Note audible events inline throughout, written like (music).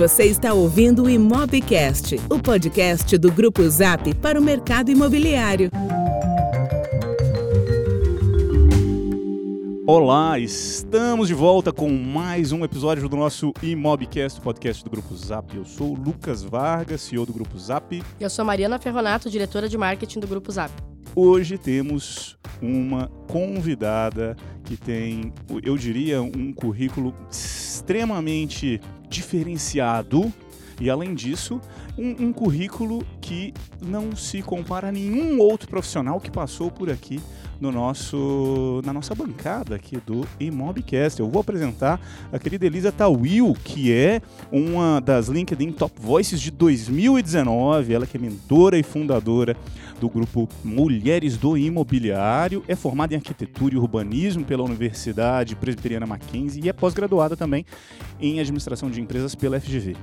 Você está ouvindo o Imobcast, o podcast do Grupo Zap para o mercado imobiliário. Olá, estamos de volta com mais um episódio do nosso Imobcast, podcast do Grupo Zap. Eu sou o Lucas Vargas, CEO do Grupo Zap. Eu sou Mariana Ferronato, diretora de marketing do Grupo Zap. Hoje temos uma convidada que tem, eu diria, um currículo extremamente diferenciado e, além disso, um, um, currículo que não se compara a nenhum outro profissional que passou por aqui no nosso, na nossa bancada aqui do Imobcast. Eu vou apresentar a querida Elisa Tawil, que é uma das LinkedIn Top Voices de 2019. Ela que é mentora e fundadora do grupo Mulheres do Imobiliário, é formada em arquitetura e urbanismo pela Universidade Presbiteriana Mackenzie e é pós-graduada também em administração de empresas pela FGV.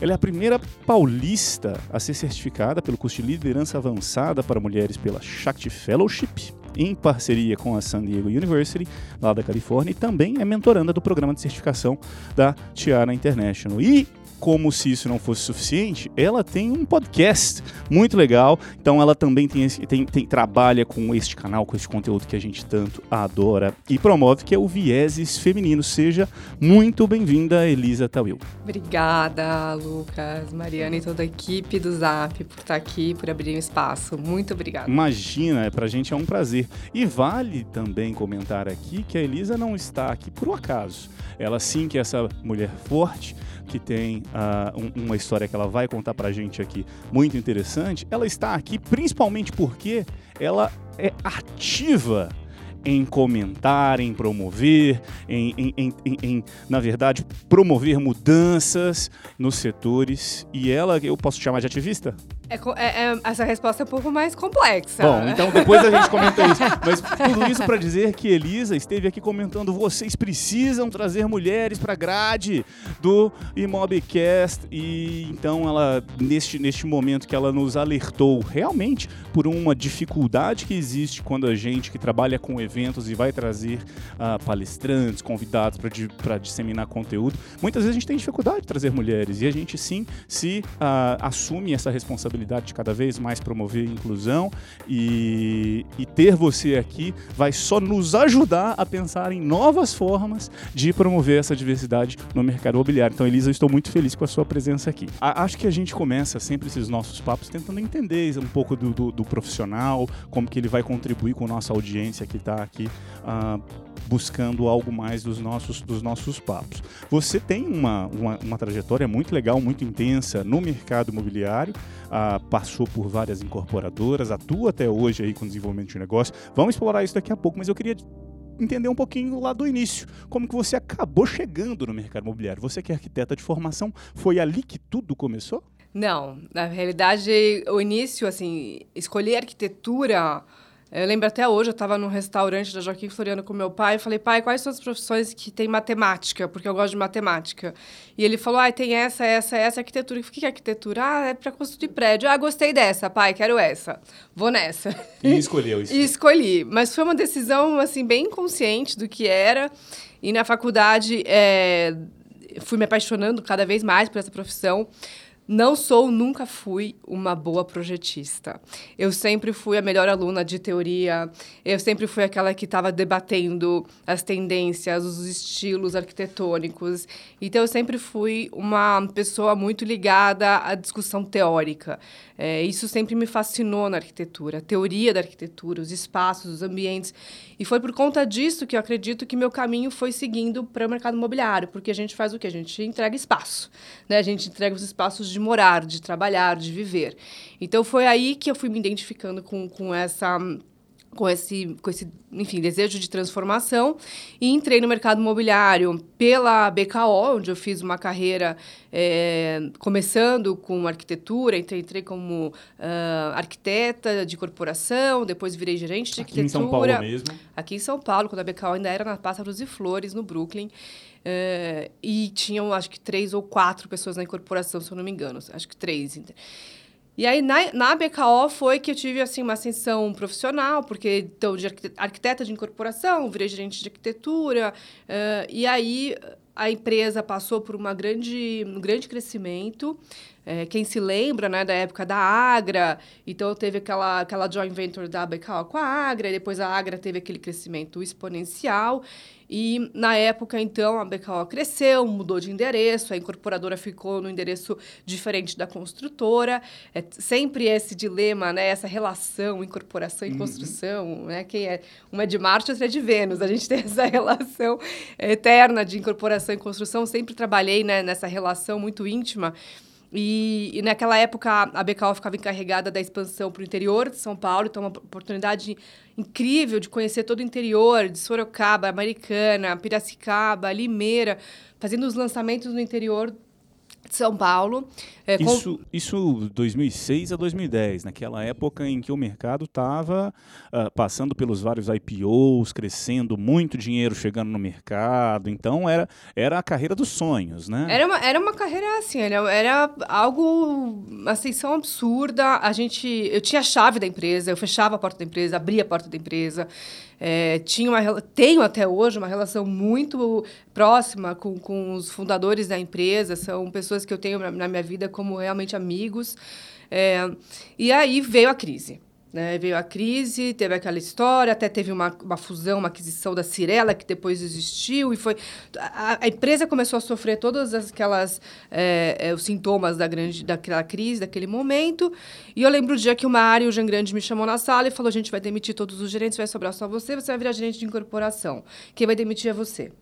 Ela é a primeira paulista a ser certificada pelo curso de liderança avançada para mulheres pela Shakti Fellowship, em parceria com a San Diego University, lá da Califórnia, e também é mentoranda do programa de certificação da Tiara International. E como se isso não fosse suficiente, ela tem um podcast muito legal. Então ela também tem, tem, tem, trabalha com este canal, com este conteúdo que a gente tanto adora e promove, que é o Vieses Feminino. Seja muito bem-vinda, Elisa Tawil. Obrigada, Lucas, Mariana e toda a equipe do Zap por estar aqui, por abrir um espaço. Muito obrigada. Imagina, pra gente é um prazer. E vale também comentar aqui que a Elisa não está aqui por um acaso. Ela sim que é essa mulher forte, que tem uh, um, uma história que ela vai contar pra gente aqui muito interessante, ela está aqui principalmente porque ela é ativa em comentar, em promover, em, em, em, em, na verdade, promover mudanças nos setores. E ela, eu posso chamar de ativista? É, é, é, essa resposta é um pouco mais complexa. Bom, então depois a gente comenta isso. Mas tudo isso para dizer que Elisa esteve aqui comentando: vocês precisam trazer mulheres para grade do Imobcast. E então ela, neste, neste momento que ela nos alertou realmente por uma dificuldade que existe quando a gente que trabalha com eventos e vai trazer uh, palestrantes, convidados para disseminar conteúdo, muitas vezes a gente tem dificuldade de trazer mulheres. E a gente sim se uh, assume essa responsabilidade responsabilidade de cada vez mais promover inclusão e, e ter você aqui vai só nos ajudar a pensar em novas formas de promover essa diversidade no mercado imobiliário. Então, Elisa, eu estou muito feliz com a sua presença aqui. A, acho que a gente começa sempre esses nossos papos tentando entender um pouco do, do, do profissional, como que ele vai contribuir com a nossa audiência que está aqui. Uh, buscando algo mais dos nossos, dos nossos papos. Você tem uma, uma, uma trajetória muito legal, muito intensa no mercado imobiliário, ah, passou por várias incorporadoras, atua até hoje aí com desenvolvimento de negócio. Vamos explorar isso daqui a pouco, mas eu queria entender um pouquinho lá do início, como que você acabou chegando no mercado imobiliário. Você que é arquiteta de formação, foi ali que tudo começou? Não, na realidade, o início, assim, escolher arquitetura eu lembro até hoje, eu estava num restaurante da Joaquim Floriano com meu pai e falei, pai, quais são as profissões que tem matemática? Porque eu gosto de matemática. E ele falou, ah, tem essa, essa, essa arquitetura. O que é arquitetura? Ah, é para construir prédio. Ah, gostei dessa, pai, quero essa. Vou nessa. E escolheu isso. (laughs) e escolhi. Mas foi uma decisão, assim, bem consciente do que era. E na faculdade, é, fui me apaixonando cada vez mais por essa profissão. Não sou, nunca fui uma boa projetista. Eu sempre fui a melhor aluna de teoria, eu sempre fui aquela que estava debatendo as tendências, os estilos arquitetônicos. Então, eu sempre fui uma pessoa muito ligada à discussão teórica. É, isso sempre me fascinou na arquitetura, a teoria da arquitetura, os espaços, os ambientes. E foi por conta disso que eu acredito que meu caminho foi seguindo para o mercado imobiliário, porque a gente faz o quê? A gente entrega espaço, né? A gente entrega os espaços de morar, de trabalhar, de viver. Então foi aí que eu fui me identificando com, com essa com esse, com esse, enfim, desejo de transformação e entrei no mercado imobiliário pela BKO, onde eu fiz uma carreira é, começando com arquitetura, entrei, entrei como uh, arquiteta de corporação, depois virei gerente de arquitetura. Aqui em São Paulo mesmo? Aqui em São Paulo, quando a BKO ainda era na Pássaros e Flores, no Brooklyn. Uh, e tinham, acho que, três ou quatro pessoas na incorporação, se eu não me engano. Acho que três. E aí, na, na BKO, foi que eu tive, assim, uma ascensão profissional, porque, então, de arquiteta de incorporação, virei gerente de arquitetura, uh, e aí a empresa passou por uma grande, um grande crescimento. É, quem se lembra né, da época da Agra, então teve aquela, aquela joint venture da Becal com a Agra, e depois a Agra teve aquele crescimento exponencial. E na época, então, a Becal cresceu, mudou de endereço, a incorporadora ficou no endereço diferente da construtora. É sempre esse dilema, né, essa relação incorporação e uhum. construção, né? Quem é uma é de Marte, outra é de Vênus. A gente tem (laughs) essa relação eterna de incorporação e construção. Sempre trabalhei né, nessa relação muito íntima. E, e, naquela época a Becal ficava encarregada da expansão para o interior de São Paulo, então uma oportunidade incrível de conhecer todo o interior, de Sorocaba, Americana, Piracicaba, Limeira, fazendo os lançamentos no interior de São Paulo. É, isso, com... isso 2006 a 2010, naquela época em que o mercado estava uh, ah, passando pelos vários IPOs, crescendo, muito dinheiro chegando no mercado. Então era, era a carreira dos sonhos, né? Era uma, era uma carreira assim, era, era algo, uma ascensão absurda. A gente, eu tinha a chave da empresa, eu fechava a porta da empresa, abria a porta da empresa. É, tinha uma, tenho até hoje uma relação muito próxima com, com os fundadores da empresa, são pessoas que eu tenho na, na minha vida como realmente amigos. É, e aí veio a crise. Né? Veio a crise, teve aquela história, até teve uma, uma fusão, uma aquisição da Cirela, que depois existiu, e foi. A, a empresa começou a sofrer todos aquelas é, é, os sintomas da grande, daquela crise, daquele momento. E eu lembro o dia que o Mário, o Jean Grande, me chamou na sala e falou: a gente vai demitir todos os gerentes, vai sobrar só você, você vai virar gerente de incorporação. Quem vai demitir é você.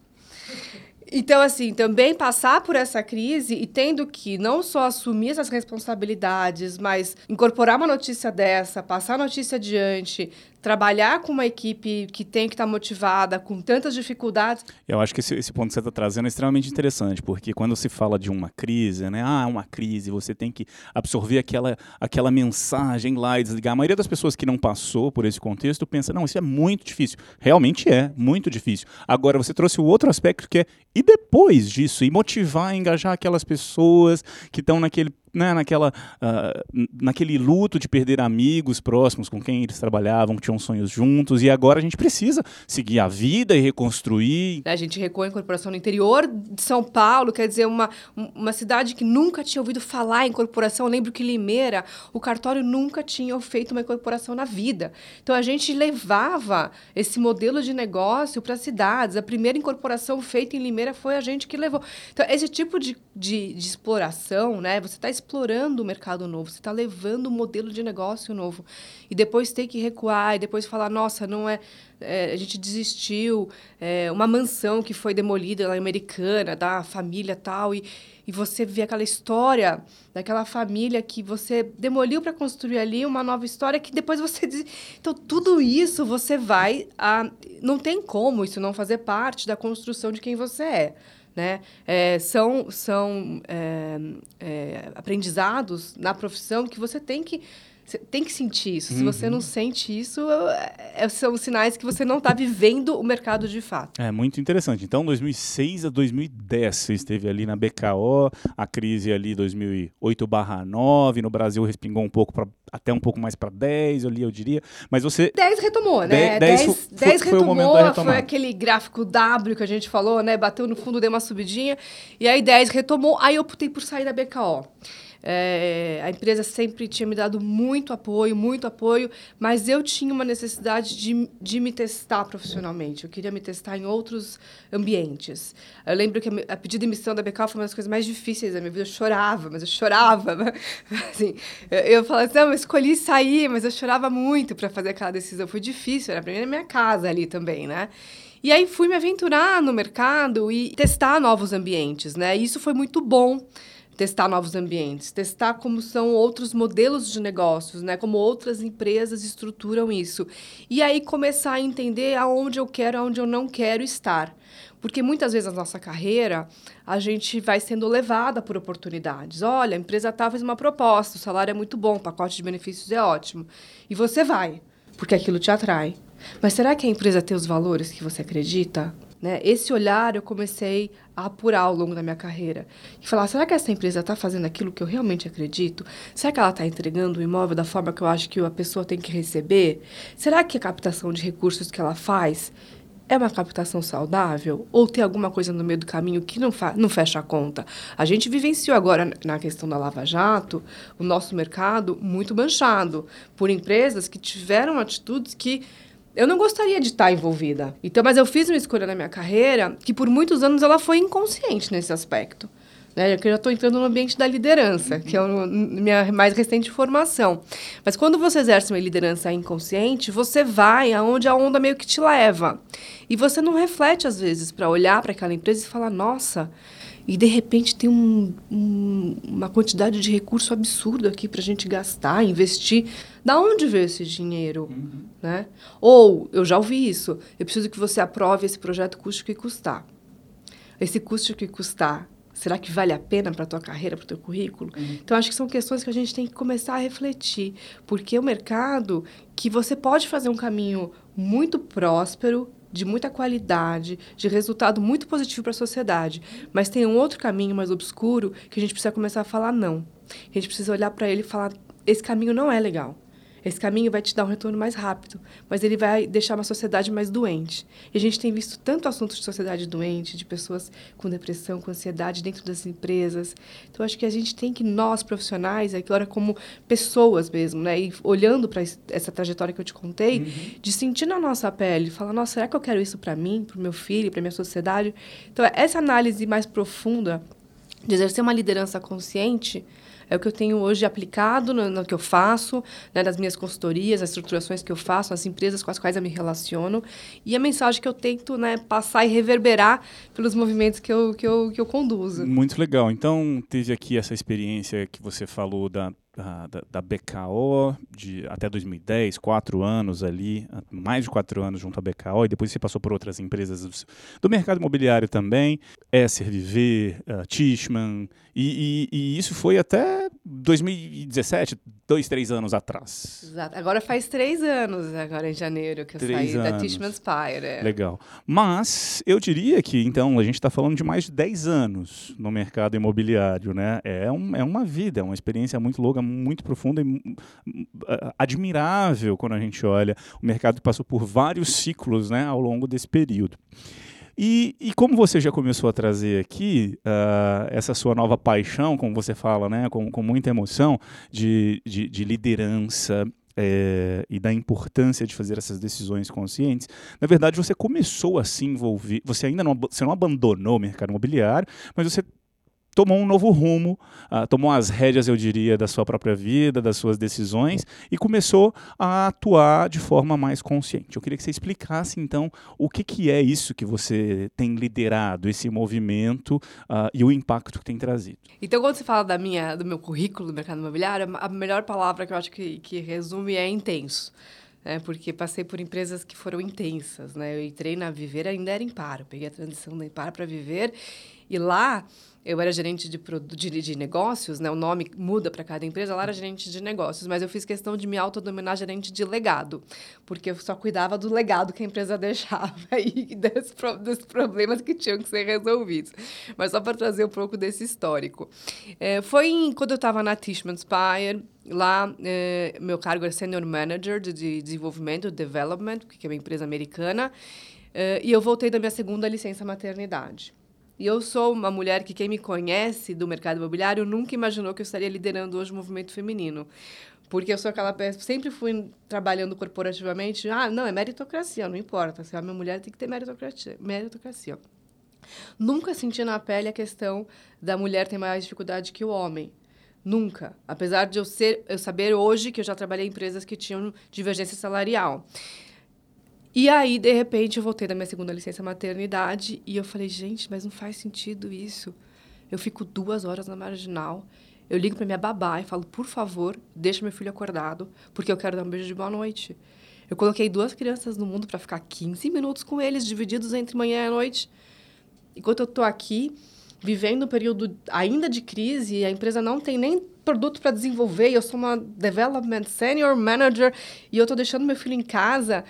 Então, assim, também passar por essa crise e tendo que não só assumir essas responsabilidades, mas incorporar uma notícia dessa, passar a notícia adiante, trabalhar com uma equipe que tem que estar tá motivada, com tantas dificuldades. Eu acho que esse, esse ponto que você está trazendo é extremamente interessante, porque quando se fala de uma crise, né? Ah, uma crise, você tem que absorver aquela, aquela mensagem lá e desligar. A maioria das pessoas que não passou por esse contexto pensa, não, isso é muito difícil. Realmente é, muito difícil. Agora, você trouxe o outro aspecto que é, e depois disso? E motivar, engajar aquelas pessoas que estão naquele né, naquela, uh, naquele luto de perder amigos próximos com quem eles trabalhavam, que tinham sonhos juntos, e agora a gente precisa seguir a vida e reconstruir. A gente recuou a incorporação no interior de São Paulo, quer dizer, uma, uma cidade que nunca tinha ouvido falar em incorporação. Eu lembro que Limeira, o cartório nunca tinha feito uma incorporação na vida. Então a gente levava esse modelo de negócio para as cidades. A primeira incorporação feita em Limeira foi a gente que levou. Então, esse tipo de, de, de exploração, né? Você está explorando o mercado novo, você está levando um modelo de negócio novo. E depois ter que recuar, e depois falar, nossa, não é. é a gente desistiu, é, uma mansão que foi demolida lá americana, da família tal, e, e você vê aquela história daquela família que você demoliu para construir ali uma nova história que depois você. Então, tudo isso você vai. A... Não tem como isso não fazer parte da construção de quem você é. Né? É, são são é, é, aprendizados na profissão que você tem que você tem que sentir isso. Se você não uhum. sente isso, é, são sinais que você não está vivendo o mercado de fato. É muito interessante. Então, 2006 a 2010, você esteve ali na BKO, a crise ali 2008/9, no Brasil respingou um pouco para até um pouco mais para 10 ali, eu diria. Mas você 10 retomou, né? 10, 10, 10, foi, 10 retomou, foi, foi aquele gráfico W que a gente falou, né? Bateu no fundo, deu uma subidinha, e aí 10 retomou, aí eu optei por sair da BKO. É, a empresa sempre tinha me dado muito apoio, muito apoio, mas eu tinha uma necessidade de, de me testar profissionalmente. Eu queria me testar em outros ambientes. Eu lembro que a, a pedida de demissão da BK foi uma das coisas mais difíceis da minha vida. Eu chorava, mas eu chorava. (laughs) Assim, eu, eu falava assim, eu escolhi sair, mas eu chorava muito para fazer aquela decisão. Foi difícil, era mim na minha casa ali também, né? E aí fui me aventurar no mercado e testar novos ambientes, né? E isso foi muito bom testar novos ambientes, testar como são outros modelos de negócios, né? Como outras empresas estruturam isso. E aí começar a entender aonde eu quero, aonde eu não quero estar. Porque muitas vezes na nossa carreira, a gente vai sendo levada por oportunidades. Olha, a empresa tal fez uma proposta, o salário é muito bom, o pacote de benefícios é ótimo. E você vai, porque aquilo te atrai. Mas será que a empresa tem os valores que você acredita? Né? Esse olhar eu comecei a apurar ao longo da minha carreira. E falar, será que essa empresa está fazendo aquilo que eu realmente acredito? Será que ela está entregando o imóvel da forma que eu acho que a pessoa tem que receber? Será que a captação de recursos que ela faz é uma captação saudável? Ou tem alguma coisa no meio do caminho que não, não fecha a conta? A gente vivenciou agora, na questão da Lava Jato, o nosso mercado muito manchado por empresas que tiveram atitudes que eu não gostaria de estar envolvida. Então, mas eu fiz uma escolha na minha carreira que por muitos anos ela foi inconsciente nesse aspecto. Né? Eu já estou entrando no ambiente da liderança, que é a minha mais recente formação. Mas quando você exerce uma liderança inconsciente, você vai aonde a onda meio que te leva. E você não reflete, às vezes, para olhar para aquela empresa e falar, nossa, e de repente tem um, um, uma quantidade de recurso absurdo aqui para a gente gastar, investir. Da onde veio esse dinheiro? Uhum. Né? Ou, eu já ouvi isso, eu preciso que você aprove esse projeto custe o que custar. Esse custe o que custar Será que vale a pena para a tua carreira, para o teu currículo? Uhum. Então, acho que são questões que a gente tem que começar a refletir. Porque o mercado, que você pode fazer um caminho muito próspero, de muita qualidade, de resultado muito positivo para a sociedade, mas tem um outro caminho mais obscuro que a gente precisa começar a falar não. A gente precisa olhar para ele e falar: esse caminho não é legal. Esse caminho vai te dar um retorno mais rápido, mas ele vai deixar uma sociedade mais doente. E a gente tem visto tanto assuntos de sociedade doente, de pessoas com depressão, com ansiedade dentro das empresas. Então, acho que a gente tem que, nós profissionais, agora como pessoas mesmo, né, e olhando para essa trajetória que eu te contei, uhum. de sentir na nossa pele, falar: nossa, será que eu quero isso para mim, para o meu filho, para minha sociedade? Então, essa análise mais profunda de exercer uma liderança consciente é o que eu tenho hoje aplicado no, no que eu faço, né, nas minhas consultorias, as estruturações que eu faço, nas empresas com as quais eu me relaciono e a mensagem que eu tento né, passar e reverberar pelos movimentos que eu, que, eu, que eu conduzo. Muito legal. Então, teve aqui essa experiência que você falou da da, da, BKO de até 2010, quatro anos ali, mais de quatro anos junto à BKO, e depois você passou por outras empresas do, do mercado imobiliário também, SRV, uh, Tishman, e, e, e, isso foi até 2017, dois, três anos atrás. Exato. Agora faz três anos, agora em janeiro, que eu três saí anos. da Tishman Spire. É. Legal. Mas eu diria que, então, a gente está falando de mais de dez anos no mercado imobiliário, né? É, um, é uma vida, é uma experiência muito longa, muito profunda e admirável quando a gente olha o mercado que passou por vários ciclos né, ao longo desse período. E, e, como você já começou a trazer aqui, uh, essa sua nova paixão, como você fala, né, com, com muita emoção, de, de, de liderança, é, e da importância de fazer essas decisões conscientes, na verdade você começou a se envolver, você ainda não, você não abandonou o mercado imobiliário, mas você tomou um novo rumo, uh, tomou as rédeas, eu diria, da sua própria vida, das suas decisões e começou a atuar de forma mais consciente. Eu queria que você explicasse, então, o que, que é isso que você tem liderado, esse movimento uh, e o impacto que tem trazido. Então, quando você fala da minha, do meu currículo do mercado imobiliário, a melhor palavra que eu acho que, que resume é intenso. É, porque passei por empresas que foram intensas, né? Eu entrei na Viver, ainda era Impar. peguei a transição da Impar para Viver e lá eu era gerente de, de, de negócios, né? O nome muda para cada empresa. Lá era gerente de negócios, mas eu fiz questão de me autodenominar gerente de legado, porque eu só cuidava do legado que a empresa (laughs) deixava e dos, dos problemas que tinham que ser resolvidos. Mas só para trazer um pouco desse histórico. É, foi em, quando eu estava na Tishman Spire, Lá, é, meu cargo era Senior Manager de, de Desenvolvimento, Development, que é uma empresa americana, é, e eu voltei da minha segunda licença maternidade. E eu sou uma mulher que quem me conhece do mercado imobiliário nunca imaginou que eu estaria liderando hoje o movimento feminino. Porque eu sou aquela pessoa, sempre fui trabalhando corporativamente, ah, não, é meritocracia, não importa, se é uma mulher tem que ter meritocracia. meritocracia. Nunca senti na pele a questão da mulher ter mais dificuldade que o homem. Nunca. Apesar de eu, ser, eu saber hoje que eu já trabalhei em empresas que tinham divergência salarial. E aí, de repente, eu voltei da minha segunda licença maternidade e eu falei, gente, mas não faz sentido isso. Eu fico duas horas na marginal. Eu ligo para minha babá e falo, por favor, deixa meu filho acordado, porque eu quero dar um beijo de boa noite. Eu coloquei duas crianças no mundo para ficar 15 minutos com eles, divididos entre manhã e noite. Enquanto eu estou aqui, vivendo um período ainda de crise, a empresa não tem nem produto para desenvolver, eu sou uma development senior manager e eu estou deixando meu filho em casa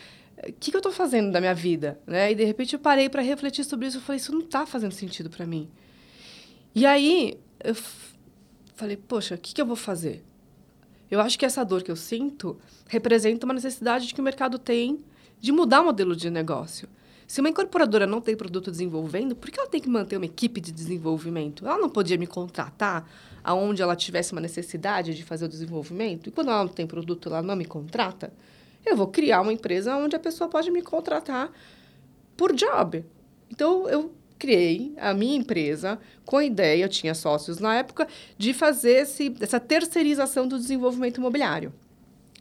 o que, que eu estou fazendo da minha vida? Né? E, de repente, eu parei para refletir sobre isso. Eu falei, isso não está fazendo sentido para mim. E aí, eu falei, poxa, o que, que eu vou fazer? Eu acho que essa dor que eu sinto representa uma necessidade que o mercado tem de mudar o modelo de negócio. Se uma incorporadora não tem produto desenvolvendo, por que ela tem que manter uma equipe de desenvolvimento? Ela não podia me contratar aonde ela tivesse uma necessidade de fazer o desenvolvimento? E quando ela não tem produto, ela não me contrata? Eu vou criar uma empresa onde a pessoa pode me contratar por job. Então, eu criei a minha empresa com a ideia, eu tinha sócios na época, de fazer esse, essa terceirização do desenvolvimento imobiliário.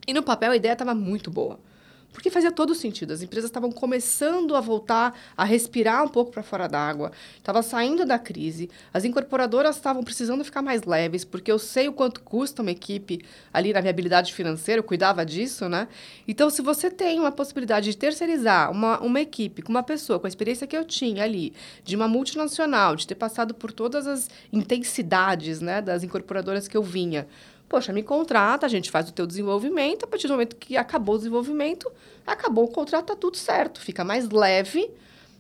E no papel a ideia estava muito boa. Porque fazia todo sentido. As empresas estavam começando a voltar a respirar um pouco para fora d'água, estava saindo da crise. As incorporadoras estavam precisando ficar mais leves, porque eu sei o quanto custa uma equipe ali na viabilidade financeira, eu cuidava disso, né? Então, se você tem uma possibilidade de terceirizar uma, uma equipe com uma pessoa com a experiência que eu tinha ali, de uma multinacional, de ter passado por todas as intensidades né, das incorporadoras que eu vinha, Poxa, me contrata, a gente faz o teu desenvolvimento, a partir do momento que acabou o desenvolvimento, acabou o contrato, tá tudo certo, fica mais leve,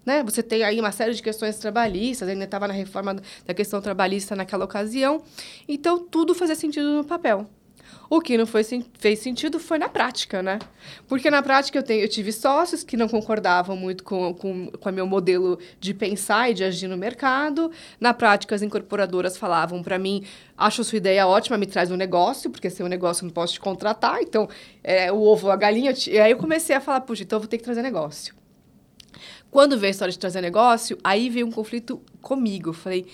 né? Você tem aí uma série de questões trabalhistas, ainda estava na reforma da questão trabalhista naquela ocasião, então tudo fazia sentido no papel. O que não foi, fez sentido foi na prática, né? Porque na prática eu, tenho, eu tive sócios que não concordavam muito com, com, com o meu modelo de pensar e de agir no mercado. Na prática, as incorporadoras falavam para mim: acho sua ideia ótima, me traz um negócio, porque sem um negócio eu não posso te contratar. Então, é, o ovo, a galinha. E aí eu comecei a falar: puxa, então eu vou ter que trazer negócio. Quando veio a história de trazer negócio, aí veio um conflito comigo. Eu falei,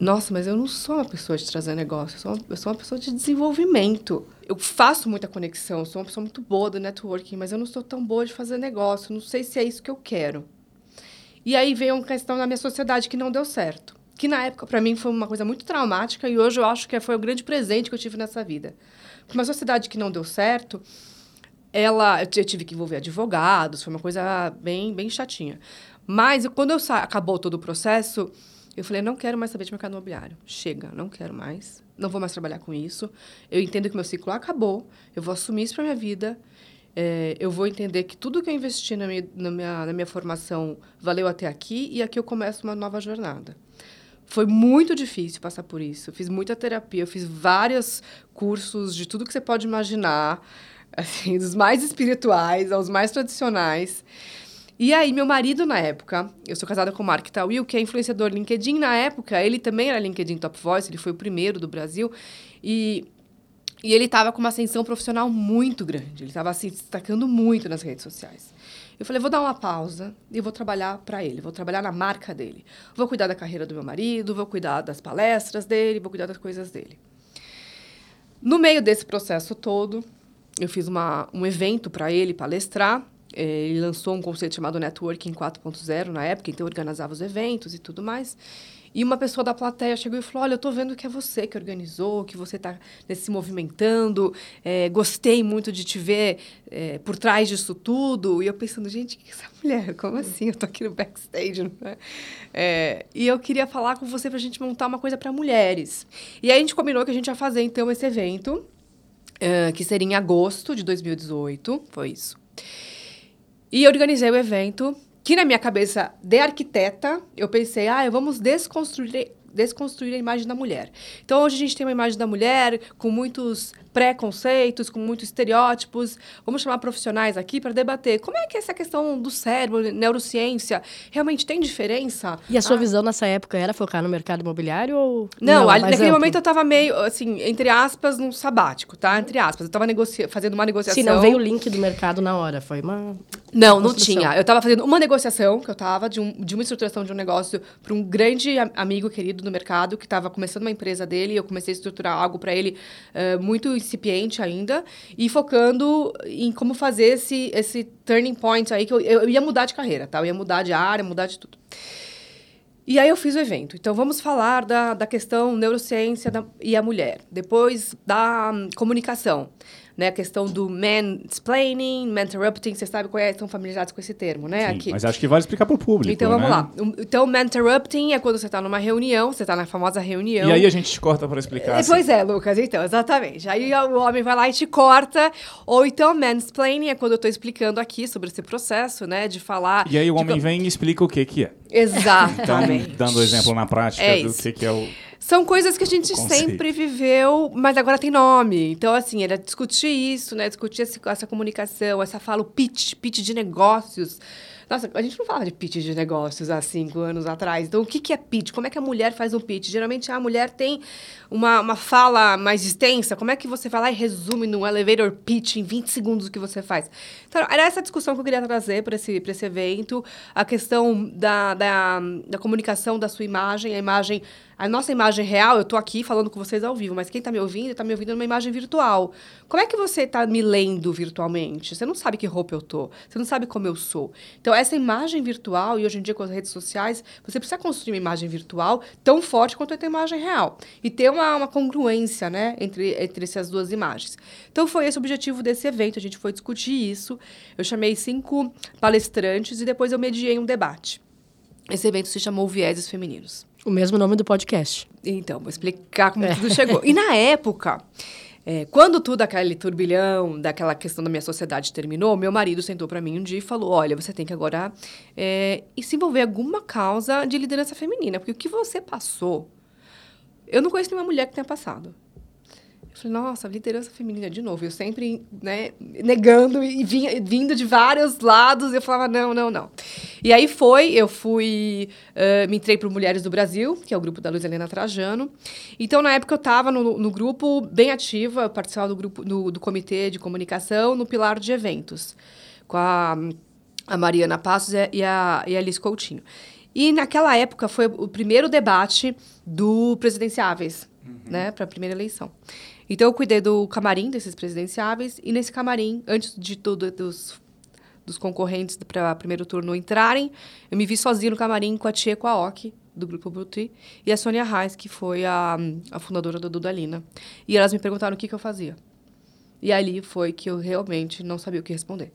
nossa, mas eu não sou uma pessoa de trazer negócio, eu sou uma, eu sou uma pessoa de desenvolvimento. Eu faço muita conexão, sou uma pessoa muito boa do networking, mas eu não sou tão boa de fazer negócio, não sei se é isso que eu quero. E aí veio uma questão na minha sociedade que não deu certo. Que na época, para mim, foi uma coisa muito traumática e hoje eu acho que foi o grande presente que eu tive nessa vida. Uma sociedade que não deu certo, ela, eu tive que envolver advogados, foi uma coisa bem, bem chatinha. Mas quando eu acabou todo o processo, eu falei, não quero mais saber de mercado imobiliário. Chega, não quero mais. Não vou mais trabalhar com isso. Eu entendo que meu ciclo acabou. Eu vou assumir isso para minha vida. É, eu vou entender que tudo que eu investi na minha, na, minha, na minha formação valeu até aqui e aqui eu começo uma nova jornada. Foi muito difícil passar por isso. Eu fiz muita terapia, eu fiz vários cursos de tudo que você pode imaginar, (laughs) assim, dos mais espirituais aos mais tradicionais. E aí, meu marido, na época, eu sou casada com o Mark Tawil, que é influenciador LinkedIn. Na época, ele também era LinkedIn Top Voice, ele foi o primeiro do Brasil. E, e ele estava com uma ascensão profissional muito grande. Ele estava se destacando muito nas redes sociais. Eu falei, vou dar uma pausa e vou trabalhar para ele, vou trabalhar na marca dele. Vou cuidar da carreira do meu marido, vou cuidar das palestras dele, vou cuidar das coisas dele. No meio desse processo todo, eu fiz uma, um evento para ele palestrar ele lançou um conceito chamado Networking 4.0 na época, então organizava os eventos e tudo mais. E uma pessoa da plateia chegou e falou: Olha, eu estou vendo que é você que organizou, que você está se movimentando. É, gostei muito de te ver é, por trás disso tudo. E eu pensando: Gente, que é essa mulher? Como assim? Eu estou aqui no backstage. Né? É, e eu queria falar com você para a gente montar uma coisa para mulheres. E aí a gente combinou que a gente ia fazer então esse evento, é, que seria em agosto de 2018. Foi isso. E organizei o evento, que na minha cabeça de arquiteta, eu pensei, ah, vamos desconstruir desconstruir a imagem da mulher. Então, hoje a gente tem uma imagem da mulher com muitos preconceitos, com muitos estereótipos. Vamos chamar profissionais aqui para debater como é que essa questão do cérebro, neurociência, realmente tem diferença? E a sua ah. visão nessa época era focar no mercado imobiliário ou Não, não ali, naquele amplo? momento eu estava meio, assim, entre aspas, num sabático, tá? Entre aspas. Eu estava fazendo uma negociação. Sim, não veio o link do mercado na hora, foi uma Não, não tinha. Eu estava fazendo uma negociação, que eu estava de, um, de uma estruturação de um negócio para um grande amigo querido do mercado que estava começando uma empresa dele, eu comecei a estruturar algo para ele uh, muito incipiente ainda, e focando em como fazer esse, esse turning point aí, que eu, eu ia mudar de carreira, tá? Eu ia mudar de área, mudar de tudo. E aí eu fiz o evento. Então vamos falar da, da questão neurociência da, e a mulher. Depois da um, comunicação né? A questão do mansplaining, interrupting, vocês sabem qual é, estão familiarizados com esse termo, né? Sim, Aqui. Mas acho que vale explicar para o público. Então vamos né? lá. Então, interrupting é quando você está numa reunião, você está na famosa reunião. E aí a gente te corta para explicar. É, assim. Pois é, Lucas, então, exatamente. Aí o homem vai lá e te corta. Ou então, mansplaining é quando eu estou explicando aqui sobre esse processo, né? De falar. E aí o de... homem vem e explica o que, que é. Exatamente. então, dando exemplo na prática é do que, que é o. São coisas que a gente sempre viveu, mas agora tem nome. Então, assim, era discutir isso, né? Discutir essa comunicação, essa fala, o pitch, pitch de negócios. Nossa, a gente não fala de pitch de negócios há cinco anos atrás. Então, o que, que é pitch? Como é que a mulher faz um pitch? Geralmente, a mulher tem uma, uma fala mais extensa. Como é que você vai lá e resume no elevator pitch em 20 segundos o que você faz? Então, era essa discussão que eu queria trazer para esse, esse evento. A questão da, da, da comunicação da sua imagem, a imagem a nossa imagem real, eu estou aqui falando com vocês ao vivo, mas quem está me ouvindo, está me ouvindo numa imagem virtual. Como é que você está me lendo virtualmente? Você não sabe que roupa eu tô, você não sabe como eu sou. Então, essa imagem virtual, e hoje em dia com as redes sociais, você precisa construir uma imagem virtual tão forte quanto a tua imagem real. E ter uma, uma congruência, né, entre, entre essas duas imagens. Então, foi esse o objetivo desse evento, a gente foi discutir isso. Eu chamei cinco palestrantes e depois eu mediei um debate. Esse evento se chamou Vieses Femininos. O mesmo nome do podcast. Então, vou explicar como é. tudo chegou. E na (laughs) época, é, quando tudo aquele turbilhão daquela questão da minha sociedade terminou, meu marido sentou para mim um dia e falou: Olha, você tem que agora é, se envolver em alguma causa de liderança feminina, porque o que você passou, eu não conheço nenhuma mulher que tenha passado. Falei, nossa, liderança feminina de novo. Eu sempre, né, negando e vinha, vindo de vários lados. Eu falava, não, não, não. E aí foi, eu fui, uh, me entrei para Mulheres do Brasil, que é o grupo da Luiz Helena Trajano. Então, na época, eu estava no, no, grupo bem ativa, eu participava do grupo, do, do comitê de comunicação, no pilar de eventos, com a, a Mariana Passos e a, e a Alice Coutinho. E naquela época foi o primeiro debate do Presidenciáveis, uhum. né, para a primeira eleição. Então eu cuidei do camarim desses presidenciáveis e nesse camarim, antes de tudo dos, dos concorrentes para o primeiro turno entrarem, eu me vi sozinha no camarim com a tia com a Ok, do Grupo Beauty, e a Sônia Reis, que foi a, a fundadora do Dudalina. E elas me perguntaram o que, que eu fazia. E ali foi que eu realmente não sabia o que responder.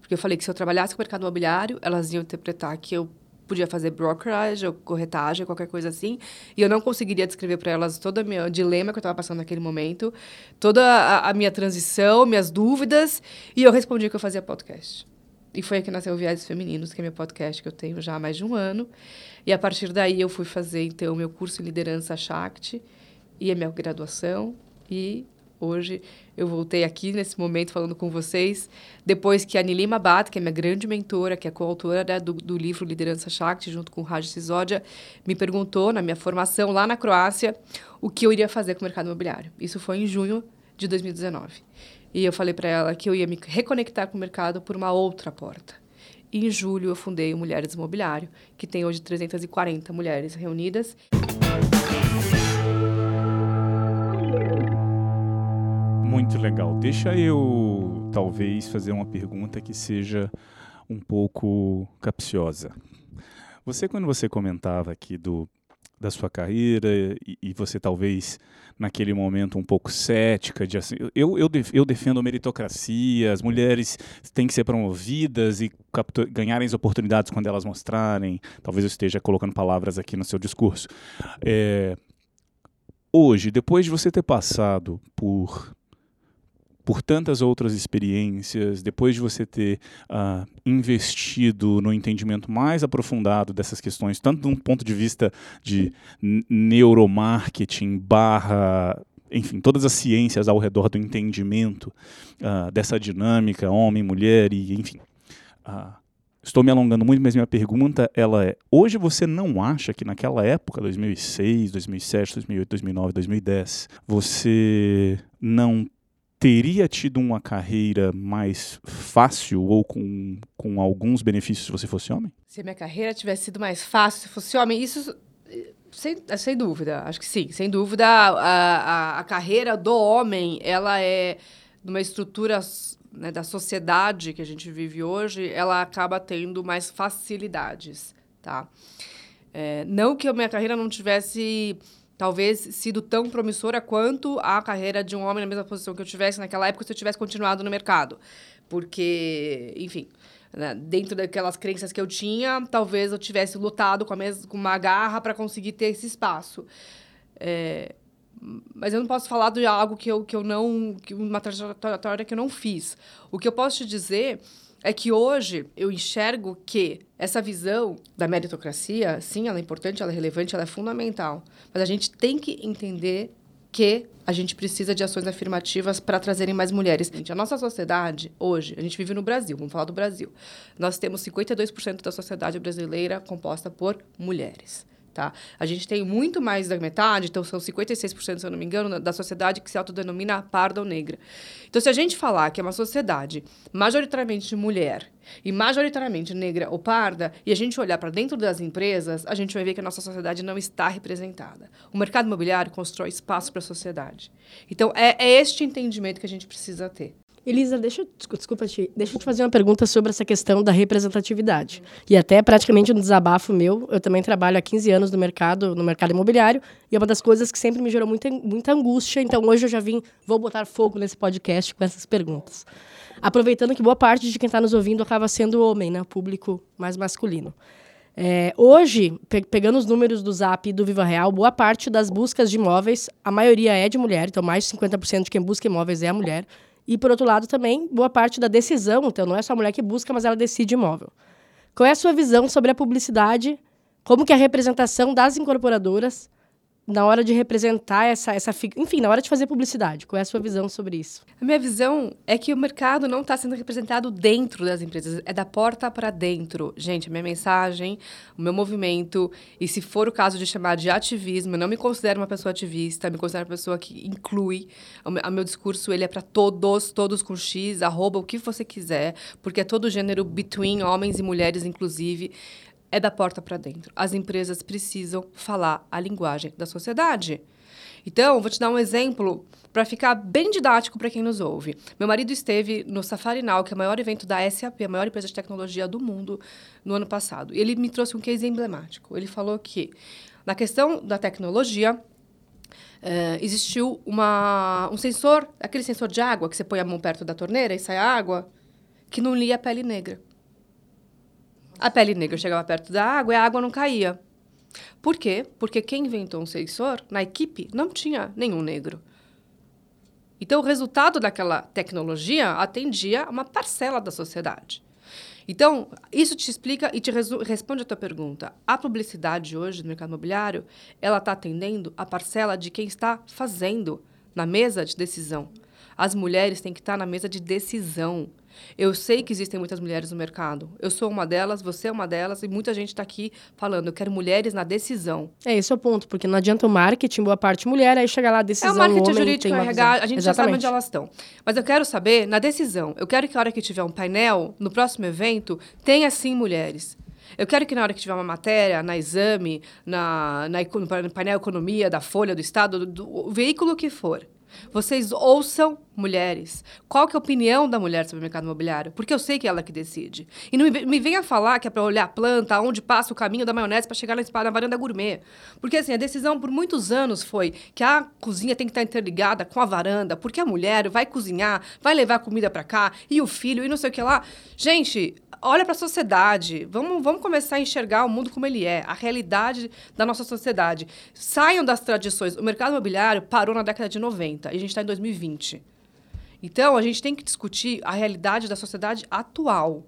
Porque eu falei que se eu trabalhasse com o mercado imobiliário, elas iam interpretar que eu podia fazer brokerage ou corretagem, qualquer coisa assim. E eu não conseguiria descrever para elas todo o meu dilema que eu estava passando naquele momento, toda a, a, minha transição, minhas dúvidas. E eu respondi que eu fazia podcast. E foi aí que nasceu Viés Femininos, que é meu podcast que eu tenho já há mais de um ano. E a partir daí eu fui fazer, então, o meu curso em liderança Shakti e a minha graduação. E Hoje eu voltei aqui nesse momento falando com vocês, depois que a Nilima Bat, que é minha grande mentora, que é coautora né, do, do livro Liderança Shakti, junto com o Raj Sisodia, me perguntou na minha formação lá na Croácia o que eu iria fazer com o mercado imobiliário. Isso foi em junho de 2019. E eu falei para ela que eu ia me reconectar com o mercado por uma outra porta. E em julho eu fundei o Mulheres Imobiliário, que tem hoje 340 mulheres reunidas. Muito legal. Deixa eu talvez fazer uma pergunta que seja um pouco capciosa. Você, quando você comentava aqui do, da sua carreira e, e você talvez naquele momento um pouco cética de assim, eu, eu, eu defendo a meritocracia, as mulheres têm que ser promovidas e ganharem as oportunidades quando elas mostrarem. Talvez eu esteja colocando palavras aqui no seu discurso. É, hoje, depois de você ter passado por por tantas outras experiências, depois de você ter uh, investido no entendimento mais aprofundado dessas questões, tanto de um ponto de vista de neuromarketing barra enfim, todas as ciências ao redor do entendimento uh, dessa dinâmica homem, mulher e enfim. Uh, estou me alongando muito, mas minha pergunta ela é: hoje você não acha que naquela época, 2006, 2007, 2008, 2009, 2010, você não teria tido uma carreira mais fácil ou com, com alguns benefícios se você fosse homem? Se a minha carreira tivesse sido mais fácil se fosse homem, isso sem, sem dúvida, acho que sim, sem dúvida a, a, a carreira do homem ela é numa estrutura né, da sociedade que a gente vive hoje, ela acaba tendo mais facilidades, tá? É, não que a minha carreira não tivesse talvez sido tão promissora quanto a carreira de um homem na mesma posição que eu tivesse naquela época se eu tivesse continuado no mercado. Porque, enfim, né, dentro daquelas crenças que eu tinha, talvez eu tivesse lutado com, a mes com uma garra para conseguir ter esse espaço. É, mas eu não posso falar de algo que eu, que eu não. Que uma trajetória que eu não fiz. O que eu posso te dizer é que hoje eu enxergo que essa visão da meritocracia, sim, ela é importante, ela é relevante, ela é fundamental. Mas a gente tem que entender que a gente precisa de ações afirmativas para trazerem mais mulheres. A nossa sociedade, hoje, a gente vive no Brasil, vamos falar do Brasil. Nós temos 52% da sociedade brasileira composta por mulheres. Tá? A gente tem muito mais da metade, então são 56%, se eu não me engano, da sociedade que se autodenomina parda ou negra. Então, se a gente falar que é uma sociedade majoritariamente mulher e majoritariamente negra ou parda, e a gente olhar para dentro das empresas, a gente vai ver que a nossa sociedade não está representada. O mercado imobiliário constrói espaço para a sociedade. Então, é, é este entendimento que a gente precisa ter. Elisa, deixa, desculpa te, deixa eu te fazer uma pergunta sobre essa questão da representatividade. E até praticamente um desabafo meu, eu também trabalho há 15 anos no mercado, no mercado imobiliário, e é uma das coisas que sempre me gerou muita, muita angústia, então hoje eu já vim, vou botar fogo nesse podcast com essas perguntas. Aproveitando que boa parte de quem está nos ouvindo acaba sendo homem, né, público mais masculino. É, hoje, pe pegando os números do Zap e do Viva Real, boa parte das buscas de imóveis, a maioria é de mulher, então mais de 50% de quem busca imóveis é a mulher. E, por outro lado, também, boa parte da decisão, então não é só a mulher que busca, mas ela decide imóvel. Qual é a sua visão sobre a publicidade? Como que a representação das incorporadoras na hora de representar essa, essa enfim, na hora de fazer publicidade. Qual é a sua visão sobre isso? A minha visão é que o mercado não está sendo representado dentro das empresas, é da porta para dentro. Gente, a minha mensagem, o meu movimento, e se for o caso de chamar de ativismo, eu não me considero uma pessoa ativista, me considero uma pessoa que inclui. O meu, o meu discurso ele é para todos, todos com X, arroba o que você quiser, porque é todo gênero between homens e mulheres, inclusive é da porta para dentro. As empresas precisam falar a linguagem da sociedade. Então, vou te dar um exemplo para ficar bem didático para quem nos ouve. Meu marido esteve no Safari Now, que é o maior evento da SAP, a maior empresa de tecnologia do mundo, no ano passado. E ele me trouxe um case emblemático. Ele falou que, na questão da tecnologia, Uh, existiu uma, um sensor, aquele sensor de água que você põe a mão perto da torneira e sai água, que não lia a pele negra. A pele negra chegava perto da água e a água não caía. Por quê? Porque quem inventou um sensor na equipe não tinha nenhum negro. Então, o resultado daquela tecnologia atendia uma parcela da sociedade. Então, isso te explica e te responde a tua pergunta. A publicidade hoje no mercado imobiliário, ela está atendendo a parcela de quem está fazendo na mesa de decisão. As mulheres têm que estar na mesa de decisão. Eu sei que existem muitas mulheres no mercado. Eu sou uma delas, você é uma delas, e muita gente está aqui falando, eu quero mulheres na decisão. É, esse é o ponto, porque não adianta o marketing, boa parte mulher, aí chega lá a decisão. É o marketing homem, jurídico, RH, a gente Exatamente. já sabe onde elas estão. Mas eu quero saber, na decisão, eu quero que a hora que tiver um painel, no próximo evento, tenha sim mulheres. Eu quero que na hora que tiver uma matéria, na exame, na, na, no painel economia da Folha, do Estado, do, do veículo que for, vocês ouçam mulheres. Qual que é a opinião da mulher sobre o mercado imobiliário? Porque eu sei que é ela que decide. E não me, venha falar que é para olhar a planta, onde passa o caminho da maionese para chegar na, na varanda gourmet. Porque assim, a decisão por muitos anos foi que a cozinha tem que estar interligada com a varanda, porque a mulher vai cozinhar, vai levar comida para cá, e o filho, e não sei o que lá. Gente, olha para a sociedade. Vamos, vamos começar a enxergar o mundo como ele é, a realidade da nossa sociedade. Saiam das tradições. O mercado imobiliário parou na década de 90 e a gente está em 2020. Então, a gente tem que discutir a realidade da sociedade atual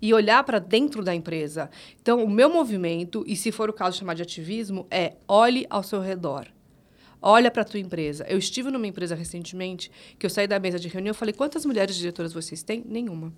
e olhar para dentro da empresa. Então, o meu movimento, e se for o caso chamar de ativismo, é olhe ao seu redor. Olha para a tua empresa. Eu estive numa empresa recentemente que eu saí da mesa de reunião e falei: quantas mulheres diretoras vocês têm? Nenhuma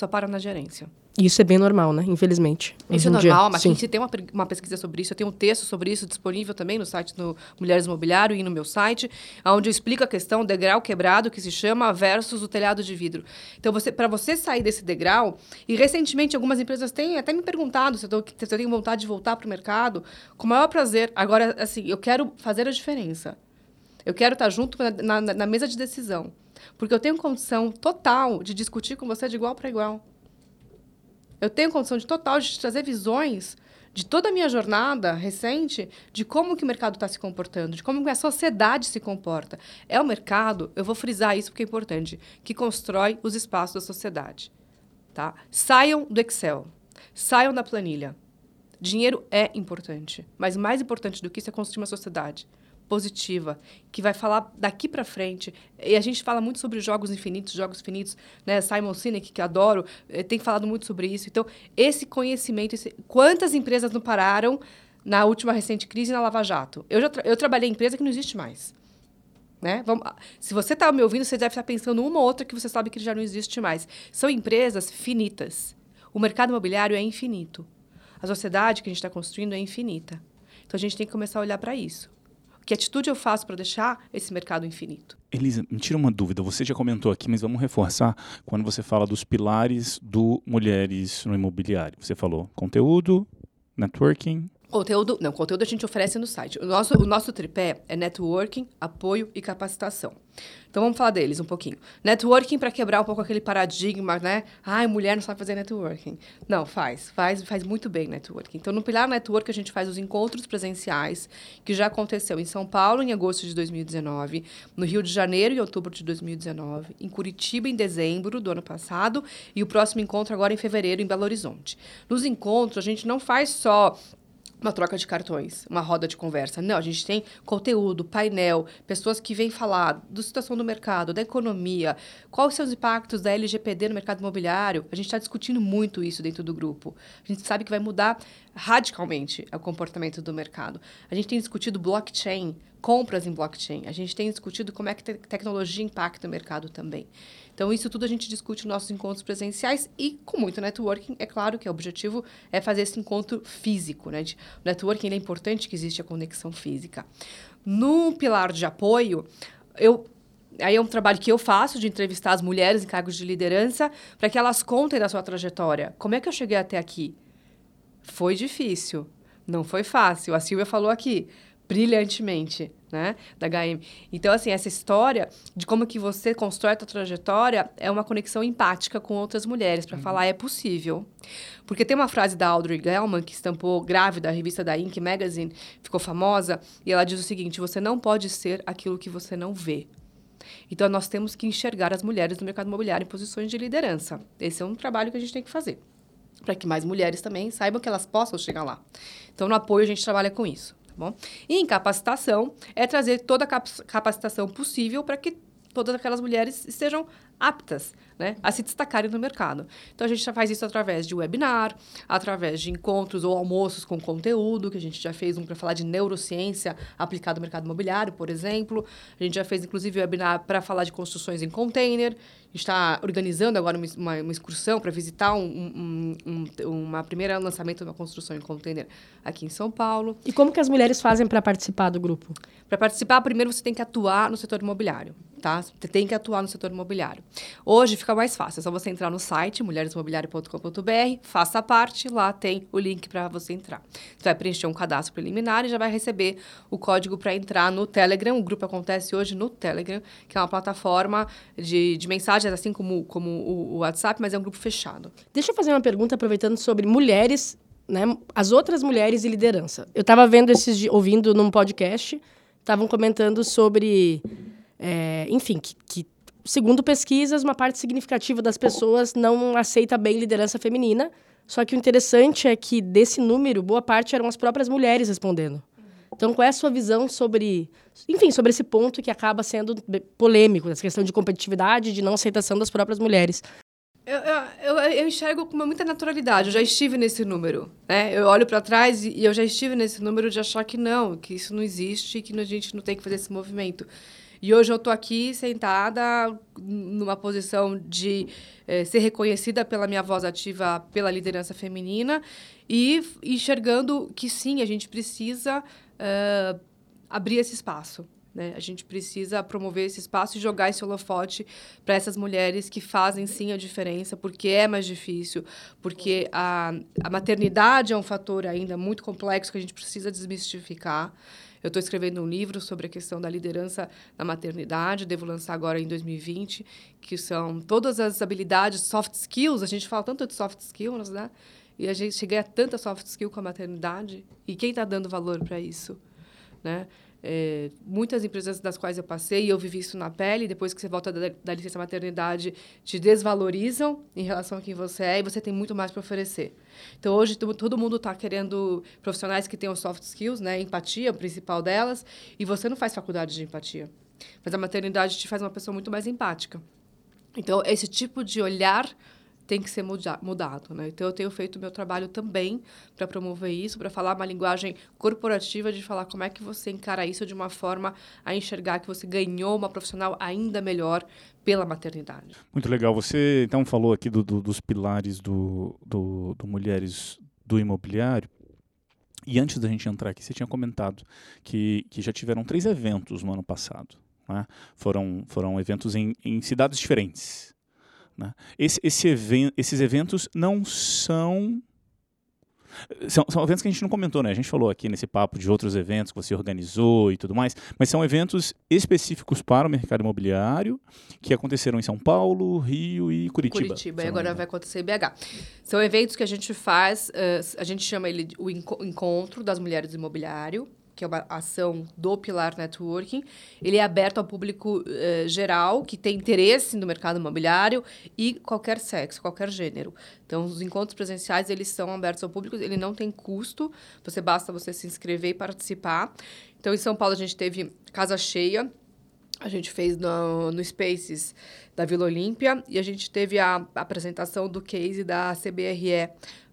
só para na gerência. Isso é bem normal, né? Infelizmente. Isso é normal, dia. mas Sim. a gente tem uma, uma pesquisa sobre isso. Eu tenho um texto sobre isso disponível também no site do Mulheres Imobiliário e no meu site, onde eu explico a questão degrau quebrado, que se chama, versus o telhado de vidro. Então, você, para você sair desse degrau, e recentemente algumas empresas têm até me perguntado se eu, tô, se eu tenho vontade de voltar para o mercado, com o maior prazer. Agora, assim, eu quero fazer a diferença. Eu quero estar junto na, na, na mesa de decisão. Porque eu tenho condição total de discutir com você de igual para igual. Eu tenho condição de total de trazer visões de toda a minha jornada recente de como que o mercado está se comportando, de como que a sociedade se comporta. É o mercado, eu vou frisar isso porque é importante, que constrói os espaços da sociedade. Tá? Saiam do Excel, saiam da planilha. Dinheiro é importante, mas mais importante do que isso é construir uma sociedade positiva, que vai falar daqui para frente. E a gente fala muito sobre jogos infinitos, jogos finitos, né? Simon Sinek, que adoro, eh, tem falado muito sobre isso. Então, esse conhecimento, esse... quantas empresas não pararam na última recente crise na Lava Jato? Eu já tra eu trabalhei em empresa que não existe mais. Né? Vamos, se você está me ouvindo, você deve estar pensando uma ou outra que você sabe que já não existe mais. São empresas finitas. O mercado imobiliário é infinito. A sociedade que a gente está construindo é infinita. Então a gente tem que começar a olhar para isso. Que atitude eu faço para deixar esse mercado infinito? Elisa, me tira uma dúvida. Você já comentou aqui, mas vamos reforçar quando você fala dos pilares do Mulheres no Imobiliário. Você falou conteúdo, networking, Conteúdo, não, conteúdo a gente oferece no site. O nosso, o nosso tripé é networking, apoio e capacitação. Então vamos falar deles um pouquinho. Networking para quebrar um pouco aquele paradigma, né? Ai, mulher não sabe fazer networking. Não, faz, faz, faz muito bem networking. Então no Pilar Network a gente faz os encontros presenciais, que já aconteceu em São Paulo em agosto de 2019, no Rio de Janeiro em outubro de 2019, em Curitiba em dezembro do ano passado e o próximo encontro agora em fevereiro em Belo Horizonte. Nos encontros a gente não faz só uma troca de cartões, uma roda de conversa. Não, a gente tem conteúdo, painel, pessoas que vêm falar da situação do mercado, da economia, quais são os impactos da LGPD no mercado imobiliário. A gente está discutindo muito isso dentro do grupo. A gente sabe que vai mudar radicalmente o comportamento do mercado. A gente tem discutido blockchain, compras em blockchain. A gente tem discutido como é que tecnologia impacta o mercado também. Então, isso tudo a gente discute nos nossos encontros presenciais e com muito networking. É claro que o objetivo é fazer esse encontro físico. Né? O networking é importante que exista a conexão física. No pilar de apoio, eu aí é um trabalho que eu faço de entrevistar as mulheres em cargos de liderança para que elas contem da sua trajetória. Como é que eu cheguei até aqui? Foi difícil, não foi fácil. A Silvia falou aqui brilhantemente, né, da HM. Então, assim, essa história de como que você constrói a tua trajetória é uma conexão empática com outras mulheres para uhum. falar é possível. Porque tem uma frase da Audrey Gelman que estampou grávida a revista da Inc Magazine, ficou famosa, e ela diz o seguinte: você não pode ser aquilo que você não vê. Então, nós temos que enxergar as mulheres no mercado imobiliário em posições de liderança. Esse é um trabalho que a gente tem que fazer para que mais mulheres também saibam que elas possam chegar lá. Então, no apoio, a gente trabalha com isso bom? E em capacitação é trazer toda a capacitação possível para que todas aquelas mulheres estejam aptas né, a se destacarem no mercado. Então, a gente já faz isso através de webinar, através de encontros ou almoços com conteúdo, que a gente já fez um para falar de neurociência aplicada ao mercado imobiliário, por exemplo. A gente já fez, inclusive, webinar para falar de construções em container. A gente está organizando agora uma, uma, uma excursão para visitar um, um, um, uma primeira lançamento de uma construção em container aqui em São Paulo. E como que as mulheres fazem para participar do grupo? Para participar, primeiro você tem que atuar no setor imobiliário, tá? Você tem que atuar no setor imobiliário. Hoje fica mais fácil, é só você entrar no site mulheresmobiliário.com.br, faça parte, lá tem o link para você entrar. Você vai preencher um cadastro preliminar e já vai receber o código para entrar no Telegram. O grupo acontece hoje no Telegram, que é uma plataforma de, de mensagem assim como, como o, o WhatsApp, mas é um grupo fechado. Deixa eu fazer uma pergunta aproveitando sobre mulheres, né? As outras mulheres e liderança. Eu estava vendo esses, ouvindo num podcast, estavam comentando sobre, é, enfim, que, que segundo pesquisas, uma parte significativa das pessoas não aceita bem liderança feminina. Só que o interessante é que desse número, boa parte eram as próprias mulheres respondendo. Então, qual é a sua visão sobre, enfim, sobre esse ponto que acaba sendo polêmico, essa questão de competitividade, de não aceitação das próprias mulheres? Eu, eu, eu, enxergo com muita naturalidade. Eu já estive nesse número. Né? Eu olho para trás e eu já estive nesse número de achar que não, que isso não existe, que a gente não tem que fazer esse movimento. E hoje eu estou aqui sentada numa posição de eh, ser reconhecida pela minha voz ativa pela liderança feminina e enxergando que sim, a gente precisa uh, abrir esse espaço. Né? A gente precisa promover esse espaço e jogar esse holofote para essas mulheres que fazem sim a diferença, porque é mais difícil, porque a, a maternidade é um fator ainda muito complexo que a gente precisa desmistificar. Eu estou escrevendo um livro sobre a questão da liderança na maternidade, devo lançar agora em 2020, que são todas as habilidades, soft skills, a gente fala tanto de soft skills, né? E a gente chega a tanta soft skill com a maternidade. E quem está dando valor para isso? Né? É, muitas empresas das quais eu passei, e eu vivi isso na pele, depois que você volta da, da licença maternidade, te desvalorizam em relação a quem você é e você tem muito mais para oferecer. Então, hoje, todo mundo está querendo profissionais que tenham soft skills, né? empatia, o principal delas, e você não faz faculdade de empatia. Mas a maternidade te faz uma pessoa muito mais empática. Então, esse tipo de olhar tem que ser muda mudado. Né? Então, eu tenho feito meu trabalho também para promover isso, para falar uma linguagem corporativa, de falar como é que você encara isso de uma forma a enxergar que você ganhou uma profissional ainda melhor pela maternidade. Muito legal. Você, então, falou aqui do, do, dos pilares do, do, do Mulheres do Imobiliário. E antes da gente entrar aqui, você tinha comentado que, que já tiveram três eventos no ano passado. Né? Foram, foram eventos em, em cidades diferentes. Né? Esse, esse even esses eventos não são são, são, eventos que a gente não comentou, né? A gente falou aqui nesse papo de outros eventos que você organizou e tudo mais, mas são eventos específicos para o mercado imobiliário que aconteceram em São Paulo, Rio e Curitiba. Curitiba, e agora vai acontecer em BH. São eventos que a gente faz, uh, a gente chama ele o encontro das mulheres do imobiliário, que é uma ação do Pilar Networking. Ele é aberto ao público uh, geral que tem interesse no mercado imobiliário e qualquer sexo, qualquer gênero. Então, os encontros presenciais, eles são abertos ao público, ele não tem custo, você basta você se inscrever e participar. Então, em São Paulo, a gente teve casa cheia, a gente fez no, no Spaces da Vila Olímpia e a gente teve a apresentação do case da CBRE,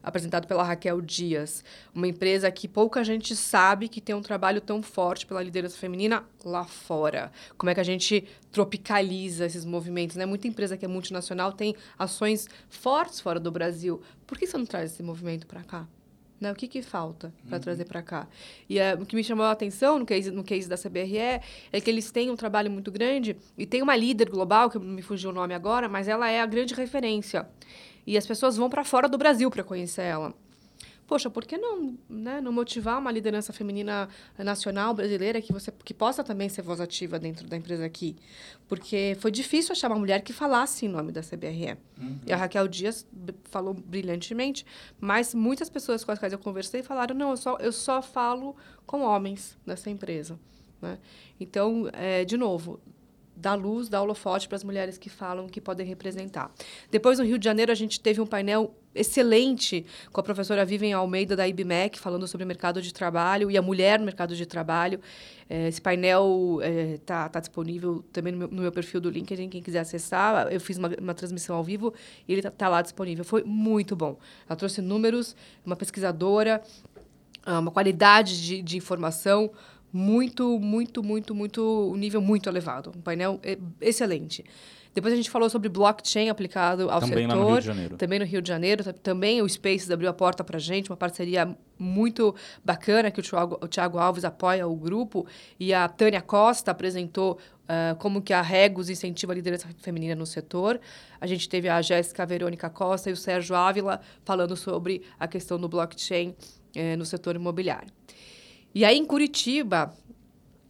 apresentado pela Raquel Dias, uma empresa que pouca gente sabe que tem um trabalho tão forte pela liderança feminina lá fora. Como é que a gente tropicaliza esses movimentos, né? Muita empresa que é multinacional tem ações fortes fora do Brasil. Por que você não traz esse movimento para cá? Né? O que, que falta para uhum. trazer para cá? E uh, o que me chamou a atenção no case, no case da CBRE é que eles têm um trabalho muito grande e tem uma líder global, que me fugiu o nome agora, mas ela é a grande referência. E as pessoas vão para fora do Brasil para conhecer ela. Poxa, por que não, né, não motivar uma liderança feminina nacional brasileira que você que possa também ser voz ativa dentro da empresa aqui? Porque foi difícil achar uma mulher que falasse em nome da CBRE. Uhum. E a Raquel Dias falou brilhantemente, mas muitas pessoas com as quais eu conversei falaram: não, eu só, eu só falo com homens nessa empresa. Né? Então, é, de novo, dá luz, dá holofote para as mulheres que falam que podem representar. Depois, no Rio de Janeiro, a gente teve um painel excelente com a professora Vivian Almeida, da IBMEC, falando sobre o mercado de trabalho e a mulher no mercado de trabalho. É, esse painel está é, tá, tá disponível também no meu, no meu, perfil do LinkedIn, quem quiser acessar. Eu fiz uma, uma transmissão ao vivo e ele está tá lá disponível. Foi muito bom. Ela trouxe números, uma pesquisadora, ah, uma qualidade de, de informação muito, muito, muito, muito, um nível muito elevado. Um painel excelente. Depois a gente falou sobre blockchain aplicado ao também setor. Também no Rio de Janeiro. Também no Rio de Janeiro. Também o Spaces abriu a porta para a gente, uma parceria muito bacana que o Thiago, o Thiago Alves apoia o grupo. E a Tânia Costa apresentou uh, como que a Regos incentiva a liderança feminina no setor. A gente teve a Jéssica Verônica Costa e o Sérgio Ávila falando sobre a questão do blockchain eh, no setor imobiliário. E aí, em Curitiba,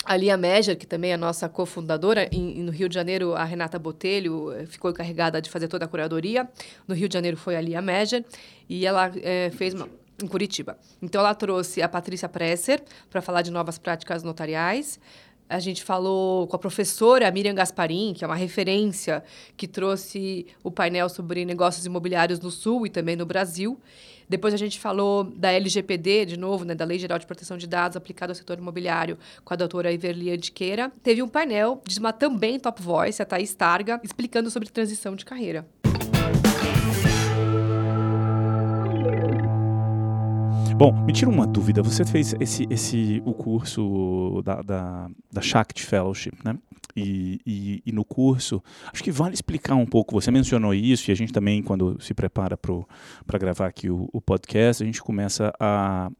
a Lia Mejer, que também é a nossa cofundadora, em, no Rio de Janeiro, a Renata Botelho eh, ficou encarregada de fazer toda a curadoria. No Rio de Janeiro foi a Lia Mejer, e ela é, fez uma, em Curitiba. Então, ela trouxe a Patrícia Presser para falar de novas práticas notariais. A gente falou com a professora Miriam Gasparim, que é uma referência, que trouxe o painel sobre negócios imobiliários no Sul e também no Brasil. Depois a gente falou da LGPD, de novo, né, da Lei Geral de Proteção de Dados aplicada ao setor imobiliário, com a doutora Iverli Antiqueira. Teve um painel de uma também top voice, a Thaís Targa, explicando sobre transição de carreira. Bom, me tira uma dúvida. Você fez esse, esse o curso da, da, da Shakti Fellowship, né? E, e, e, no curso, acho que vale explicar um pouco. Você mencionou isso, e a gente também, quando se prepara para gravar aqui o, o podcast, a gente começa a,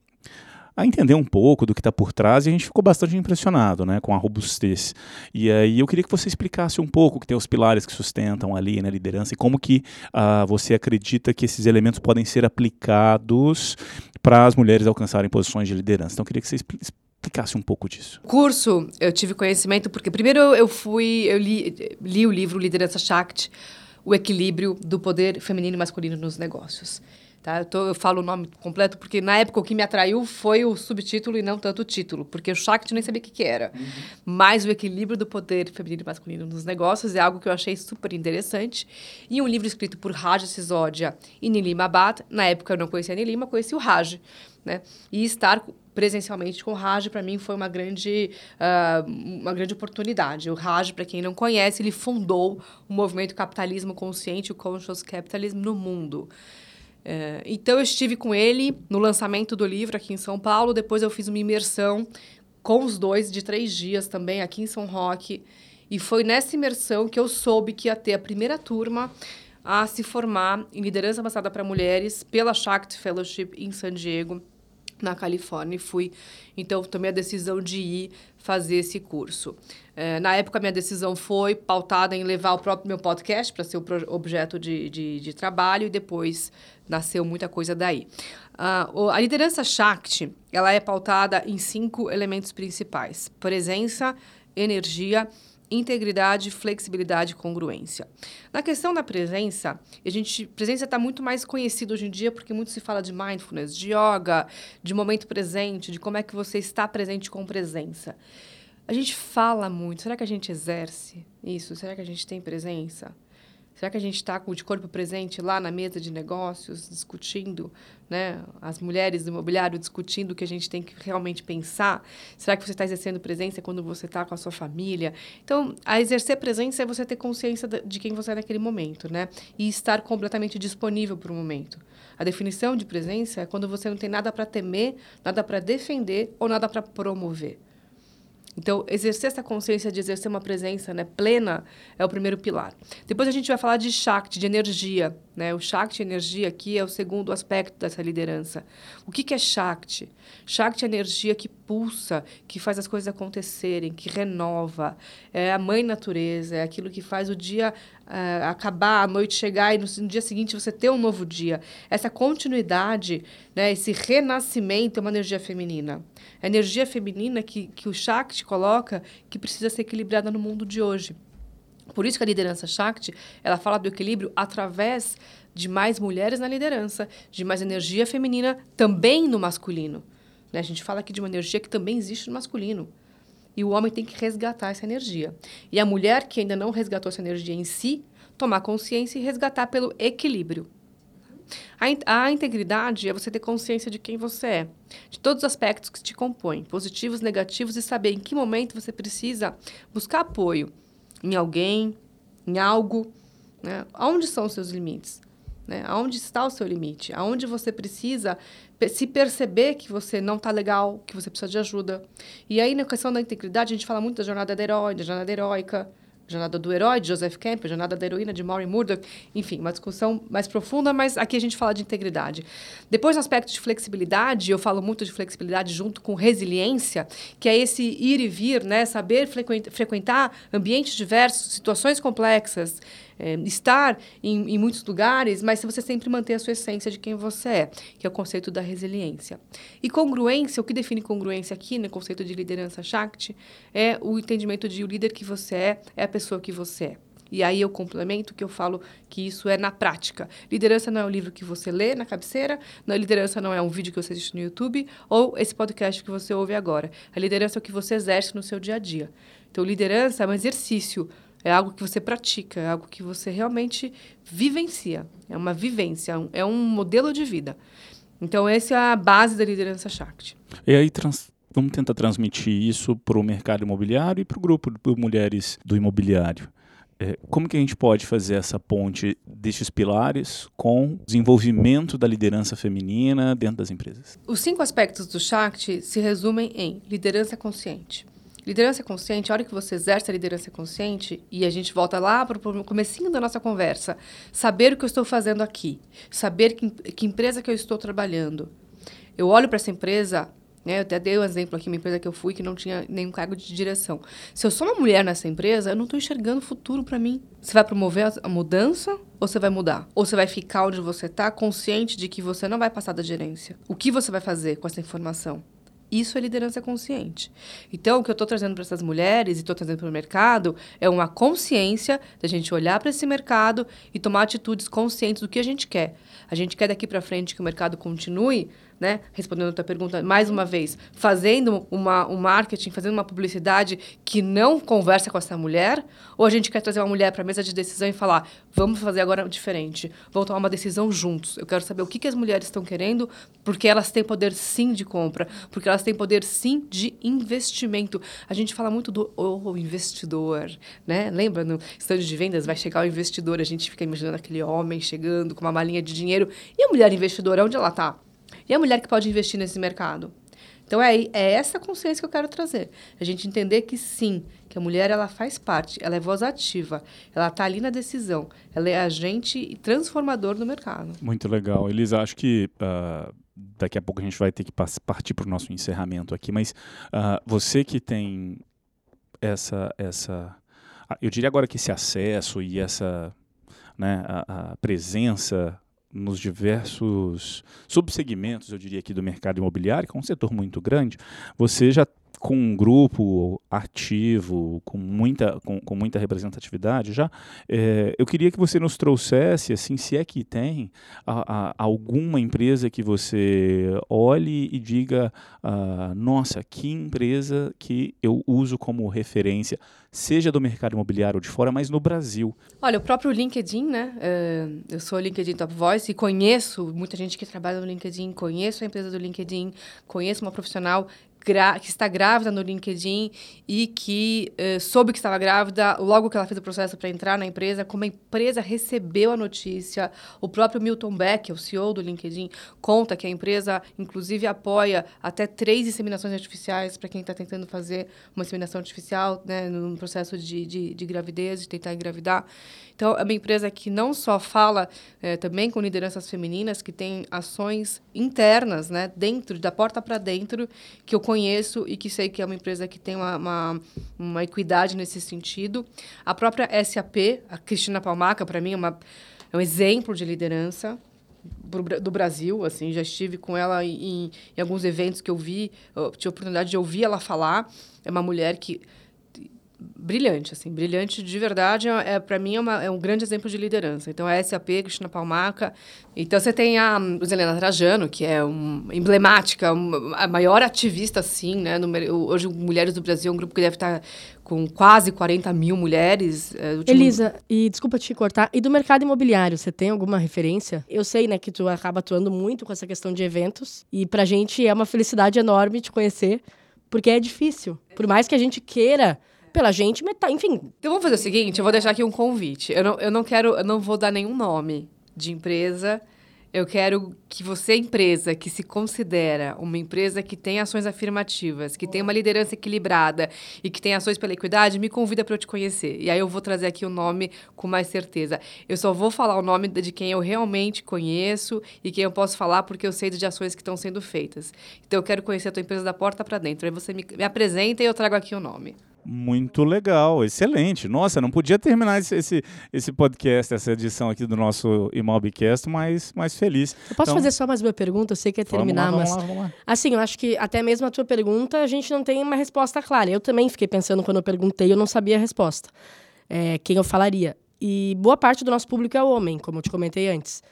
a entender um pouco do que está por trás e a gente ficou bastante impressionado né, com a robustez. E aí eu queria que você explicasse um pouco que tem os pilares que sustentam ali na né, liderança e como que uh, você acredita que esses elementos podem ser aplicados para as mulheres alcançarem posições de liderança. Então eu queria que você explicasse um pouco disso. Curso, eu tive conhecimento porque primeiro eu fui, eu li, li o livro Liderança Shakti, o equilíbrio do poder feminino e masculino nos negócios. Tá? Eu, tô, eu, falo o nome completo porque na época o que me atraiu foi o subtítulo e não tanto o título, porque o Shakti nem sabia o que, que era. Uhum. Mas o equilíbrio do poder feminino e masculino nos negócios é algo que eu achei super interessante. E um livro escrito por Raj Sisodia e Nilima Abad. Na época eu não conhecia a Nilima, conheci o Raj. Né? E estar presencialmente com o Raj, para mim foi uma grande, uh, uma grande oportunidade. O Raj, para quem não conhece, ele fundou o movimento capitalismo consciente, o conscious capitalism no mundo. Uh, então eu estive com ele no lançamento do livro aqui em São Paulo. Depois eu fiz uma imersão com os dois de três dias também aqui em São Roque. E foi nessa imersão que eu soube que ia ter a primeira turma a se formar em liderança avançada para mulheres pela Shakti Fellowship em San Diego, na Califórnia. E fui, então, tomei a decisão de ir fazer esse curso. É, na época, minha decisão foi pautada em levar o próprio meu podcast para ser o objeto de, de, de, trabalho e depois nasceu muita coisa daí. Uh, a liderança Shakti, ela é pautada em cinco elementos principais. Presença, energia, integridade, flexibilidade e congruência. Na questão da presença, a gente presença está muito mais conhecida hoje em dia porque muito se fala de mindfulness, de yoga, de momento presente, de como é que você está presente com presença. A gente fala muito. Será que a gente exerce isso? Será que a gente tem presença? Será que a gente está de corpo presente lá na mesa de negócios, discutindo, né? As mulheres do imobiliário discutindo o que a gente tem que realmente pensar? Será que você está exercendo presença quando você está com a sua família? Então, a exercer presença é você ter consciência de quem você é naquele momento, né? E estar completamente disponível para o momento. A definição de presença é quando você não tem nada para temer, nada para defender ou nada para promover. Então, exercer essa consciência de exercer uma presença né, plena é o primeiro pilar. Depois a gente vai falar de Shakti, de energia. Né? O Shakti, energia, aqui é o segundo aspecto dessa liderança. O que, que é Shakti? Shakti é energia que pulsa, que faz as coisas acontecerem, que renova. É a mãe natureza, é aquilo que faz o dia uh, acabar, a noite chegar e no, no, dia seguinte você ter um novo dia. Essa continuidade, né, esse renascimento é uma energia feminina. A energia feminina que, que o Shakti coloca que precisa ser equilibrada no mundo de hoje. Por isso que a liderança Shakti, ela fala do equilíbrio através de mais mulheres na liderança, de mais energia feminina também no masculino. Né? A gente fala aqui de uma energia que também existe no masculino. E o homem tem que resgatar essa energia. E a mulher que ainda não resgatou essa energia em si, tomar consciência e resgatar pelo equilíbrio. A, a, integridade é você ter consciência de quem você é, de todos os aspectos que te compõem, positivos, negativos, e saber em que momento você precisa buscar apoio em alguém, em algo. Né? Onde são os seus limites? Né? Aonde está o seu limite? Aonde você precisa se perceber que você não está legal, que você precisa de ajuda. E aí, na questão da integridade, a gente fala muito da jornada da herói, da jornada heróica, Jornada do Herói, de Joseph Campbell, Jornada da Heroína, de Maureen Murdoch. Enfim, uma discussão mais profunda, mas aqui a gente fala de integridade. Depois, no aspecto de flexibilidade, eu falo muito de flexibilidade junto com resiliência, que é esse ir e vir, né? saber frequentar ambientes diversos, situações complexas, é, estar em, em, muitos lugares, mas se você sempre manter a sua essência de quem você é, que é o conceito da resiliência. E congruência, o que define congruência aqui no conceito de liderança Shakti, é o entendimento de o líder que você é, é a pessoa que você é. E aí eu complemento que eu falo que isso é na prática. Liderança não é um livro que você lê na cabeceira, liderança não é um vídeo que você assiste no YouTube ou esse podcast que você ouve agora. A liderança é o que você exerce no seu dia a dia. Então, liderança é um exercício é algo que você pratica, é algo que você realmente vivencia. É uma vivência, é um modelo de vida. Então, essa é a base da liderança Shakti. E aí, trans, vamos tentar transmitir isso para o mercado imobiliário e para o grupo de mulheres do imobiliário. É, como que a gente pode fazer essa ponte destes pilares com o desenvolvimento da liderança feminina dentro das empresas? Os cinco aspectos do Shakti se resumem em liderança consciente, Liderança consciente, a hora que você exerce a liderança consciente, e a gente volta lá para o comecinho da nossa conversa, saber o que eu estou fazendo aqui, saber que, que empresa que eu estou trabalhando. Eu olho para essa empresa, né, eu até dei um exemplo aqui, uma empresa que eu fui que não tinha nenhum cargo de direção. Se eu sou uma mulher nessa empresa, eu não estou enxergando futuro para mim. Você vai promover a mudança ou você vai mudar? Ou você vai ficar onde você está, consciente de que você não vai passar da gerência? O que você vai fazer com essa informação? Isso é liderança consciente. Então, o que eu estou trazendo para essas mulheres e estou trazendo para o mercado é uma consciência da gente olhar para esse mercado e tomar atitudes conscientes do que a gente quer. A gente quer daqui para frente que o mercado continue né? Respondendo a tua pergunta mais uma vez, fazendo uma, um marketing, fazendo uma publicidade que não conversa com essa mulher? Ou a gente quer trazer uma mulher para a mesa de decisão e falar, vamos fazer agora diferente, vamos tomar uma decisão juntos. Eu quero saber o que, que as mulheres estão querendo, porque elas têm poder sim de compra, porque elas têm poder sim de investimento. A gente fala muito do oh, investidor, né? Lembra no stand de vendas vai chegar o investidor, a gente fica imaginando aquele homem chegando com uma malinha de dinheiro. E a mulher investidora, onde ela está? E a mulher que pode investir nesse mercado? Então é, é essa consciência que eu quero trazer. A gente entender que sim, que a mulher ela faz parte, ela é voz ativa, ela está ali na decisão, ela é agente transformador do mercado. Muito legal. Elisa, acho que uh, daqui a pouco a gente vai ter que partir para o nosso encerramento aqui, mas uh, você que tem essa, essa, eu diria agora que esse acesso e essa né, a, a presença nos diversos subsegmentos, eu diria aqui, do mercado imobiliário, que é um setor muito grande, você já com um grupo ativo, com muita, com, com muita representatividade já, é, eu queria que você nos trouxesse, assim, se é que tem, a, a, alguma empresa que você olhe e diga, ah, nossa, que empresa que eu uso como referência, seja do mercado imobiliário ou de fora, mas no Brasil. Olha, o próprio LinkedIn, né? Uh, eu sou LinkedIn Top Voice e conheço muita gente que trabalha no LinkedIn, conheço a empresa do LinkedIn, conheço uma profissional que está grávida no LinkedIn e que uh, soube que estava grávida logo que ela fez o processo para entrar na empresa, como a empresa recebeu a notícia. O próprio Milton Beck, o CEO do LinkedIn, conta que a empresa, inclusive, apoia até três inseminações artificiais para quem está tentando fazer uma inseminação artificial né, no processo de, de, de gravidez, de tentar engravidar. Então, é uma empresa que não só fala é, também com lideranças femininas, que tem ações internas, né, dentro, da porta para dentro, que eu conheço e que sei que é uma empresa que tem uma, uma, uma equidade nesse sentido. A própria SAP, a Cristina Palmaca, para mim, é, uma, é um exemplo de liderança do Brasil, assim, já estive com ela em, em alguns eventos que eu vi, eu tive a oportunidade de ouvir ela falar. É uma mulher que brilhante, assim, brilhante de verdade. É, é para mim é, uma, é, um grande exemplo de liderança. Então, a SAP, Cristina Palmaca. Então, você tem a Helena Trajano, que é um, emblemática, um, a maior ativista, assim, né? No, hoje, Mulheres do Brasil é um grupo que deve estar com quase 40 mil mulheres. É, último... Elisa, e desculpa te cortar, e do mercado imobiliário, você tem alguma referência? Eu sei, né, que tu acaba atuando muito com essa questão de eventos, e pra gente é uma felicidade enorme te conhecer, porque é difícil. Por mais que a gente queira pela gente, metade, enfim. Então vamos fazer o seguinte, eu vou deixar aqui um convite. Eu não, eu não quero, eu não vou dar nenhum nome de empresa. Eu quero que você, empresa que se considera uma empresa que tem ações afirmativas, que tem uma liderança equilibrada e que tem ações pela equidade, me convida para eu te conhecer. E aí eu vou trazer aqui o nome com mais certeza. Eu só vou falar o nome de quem eu realmente conheço e quem eu posso falar porque eu sei de ações que estão sendo feitas. Então eu quero conhecer a tua empresa da porta para dentro. Aí você me, me apresenta e eu trago aqui o nome. Muito legal, excelente. Nossa, não podia terminar esse, esse, esse podcast, essa edição aqui do nosso Imobcast mais, mais feliz. Eu posso então, fazer só mais uma pergunta? Eu sei que é terminar, vamos lá, mas. Vamos lá, vamos lá. Assim, eu acho que até mesmo a tua pergunta a gente não tem uma resposta clara. Eu também fiquei pensando quando eu perguntei, eu não sabia a resposta. É, quem eu falaria. E boa parte do nosso público é homem, como eu te comentei antes.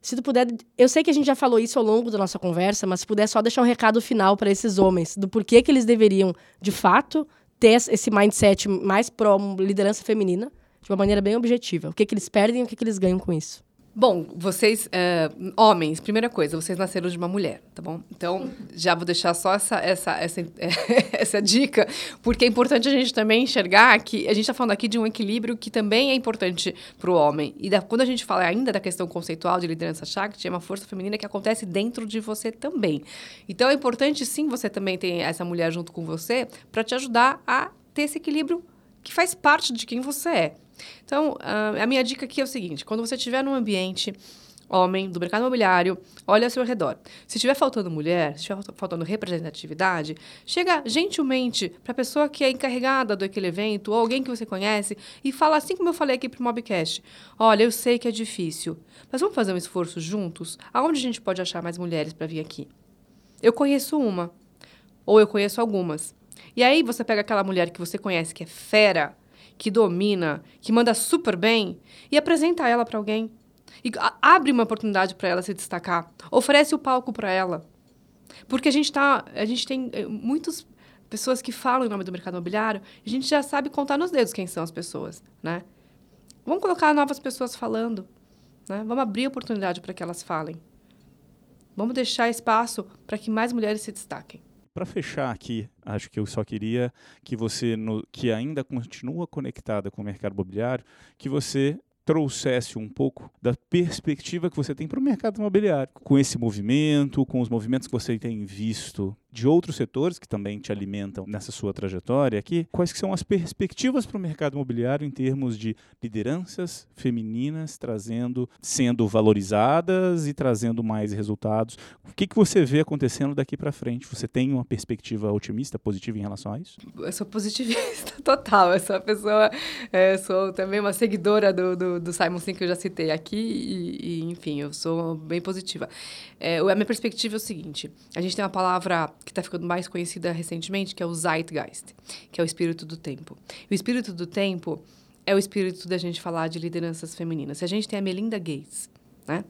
Se tu puder, eu sei que a gente já falou isso ao longo da nossa conversa, mas se puder só deixar um recado final para esses homens do porquê que eles deveriam, de fato, ter esse mindset mais pró liderança feminina de uma maneira bem objetiva. O que, que eles perdem e o que, que eles ganham com isso. Bom, vocês, é, homens, primeira coisa, vocês nasceram de uma mulher, tá bom? Então, já vou deixar só essa, essa, essa, (laughs) essa dica, porque é importante a gente também enxergar que a gente está falando aqui de um equilíbrio que também é importante para o homem. E da, quando a gente fala ainda da questão conceitual de liderança Shakti, é uma força feminina que acontece dentro de você também. Então, é importante sim você também ter essa mulher junto com você para te ajudar a ter esse equilíbrio que faz parte de quem você é. Então, a minha dica aqui é o seguinte: quando você estiver num ambiente homem do mercado imobiliário, olha ao seu redor. Se estiver faltando mulher, se estiver faltando representatividade, chega gentilmente para a pessoa que é encarregada daquele evento ou alguém que você conhece e fala assim como eu falei aqui para o Mobcast. Olha, eu sei que é difícil, mas vamos fazer um esforço juntos? Aonde a gente pode achar mais mulheres para vir aqui? Eu conheço uma, ou eu conheço algumas. E aí você pega aquela mulher que você conhece que é fera, que domina, que manda super bem e apresenta ela para alguém. E abre uma oportunidade para ela se destacar. Oferece o palco para ela. Porque a gente tá, a gente tem eh, muitas pessoas que falam em nome do mercado imobiliário, a gente já sabe contar nos dedos quem são as pessoas, né? Vamos colocar novas pessoas falando, né? Vamos abrir oportunidade para que elas falem. Vamos deixar espaço para que mais mulheres se destaquem. Para fechar aqui, acho que eu só queria que você, no, que ainda continua conectada com o mercado imobiliário, que você trouxesse um pouco da perspectiva que você tem para o mercado imobiliário, com esse movimento, com os movimentos que você tem visto de outros setores que também te alimentam nessa sua trajetória aqui, quais que são as perspectivas para o mercado imobiliário em termos de lideranças femininas trazendo, sendo valorizadas e trazendo mais resultados? O que, que você vê acontecendo daqui para frente? Você tem uma perspectiva otimista, positiva em relação a isso? Eu sou positivista (laughs) total. Eu sou uma pessoa, é, sou também uma seguidora do, do, do Simon Sinek que eu já citei aqui e, e enfim, eu sou bem positiva. É, a minha perspectiva é o seguinte: a gente tem uma palavra que está ficando mais conhecida recentemente, que é o Zeitgeist, que é o espírito do tempo. O espírito do tempo é o espírito da gente falar de lideranças femininas. Se a gente tem a Melinda Gates, né,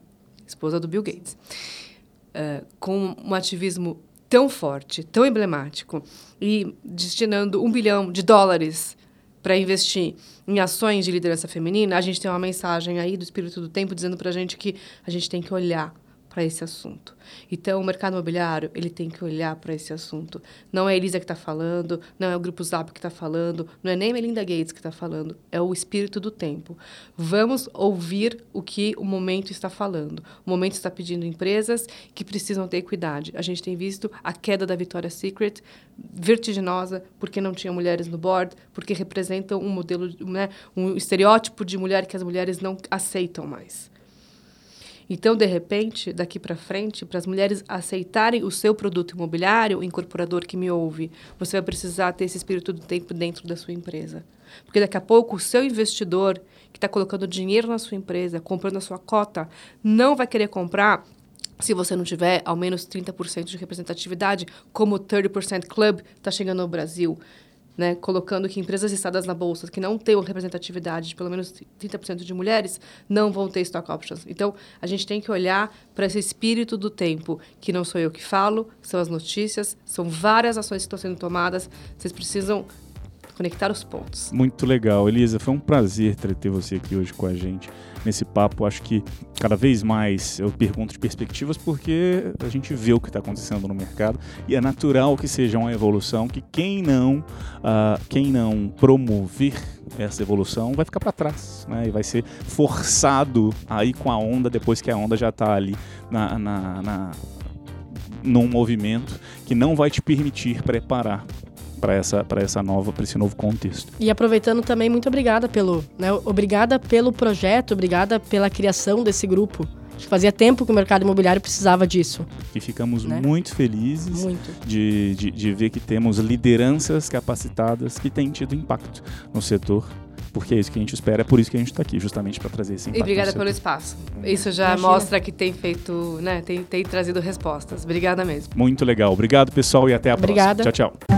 esposa do Bill Gates, uh, com um ativismo tão forte, tão emblemático, e destinando um bilhão de dólares para investir em ações de liderança feminina, a gente tem uma mensagem aí do espírito do tempo dizendo para a gente que a gente tem que olhar para esse assunto. Então, o mercado imobiliário ele tem que olhar para esse assunto. Não é a Elisa que está falando, não é o Grupo Zap que está falando, não é nem Melinda Gates que está falando, é o espírito do tempo. Vamos ouvir o que o momento está falando. O momento está pedindo empresas que precisam ter equidade. A gente tem visto a queda da Victoria's Secret vertiginosa porque não tinha mulheres no board, porque representam um modelo, né, um estereótipo de mulher que as mulheres não aceitam mais. Então, de repente, daqui para frente, para as mulheres aceitarem o seu produto imobiliário, o incorporador que me ouve, você vai precisar ter esse espírito do tempo dentro da sua empresa. Porque daqui a pouco o seu investidor que está colocando dinheiro na sua empresa, comprando a sua cota, não vai querer comprar se você não tiver ao menos 30% de representatividade, como o 30% Club está chegando ao Brasil né, colocando que empresas listadas na bolsa que não uma representatividade de pelo menos 30% de mulheres não vão ter stock options. Então, a gente tem que olhar para esse espírito do tempo, que não sou eu que falo, são as notícias, são várias ações que estão sendo tomadas. Vocês precisam conectar os pontos. Muito legal. Elisa, foi um prazer ter você aqui hoje com a gente nesse papo. Acho que cada vez mais eu pergunto de perspectivas porque a gente vê o que está acontecendo no mercado e é natural que seja uma evolução que quem não, uh, quem não promover essa evolução vai ficar para trás, né? E vai ser forçado a ir com a onda depois que a onda já está ali na, na, na num movimento que não vai te permitir preparar para essa para essa nova para esse novo contexto. E aproveitando também muito obrigada pelo, né, obrigada pelo projeto, obrigada pela criação desse grupo. Fazia tempo que o mercado imobiliário precisava disso. E ficamos né? muito felizes muito. De, de, de ver que temos lideranças capacitadas que têm tido impacto no setor porque é isso que a gente espera, é por isso que a gente está aqui, justamente para trazer esse impacto. E obrigada pelo espaço. Isso já Imagina. mostra que tem feito, né, tem, tem trazido respostas. Obrigada mesmo. Muito legal. Obrigado, pessoal, e até a Obrigada. próxima. Tchau, tchau.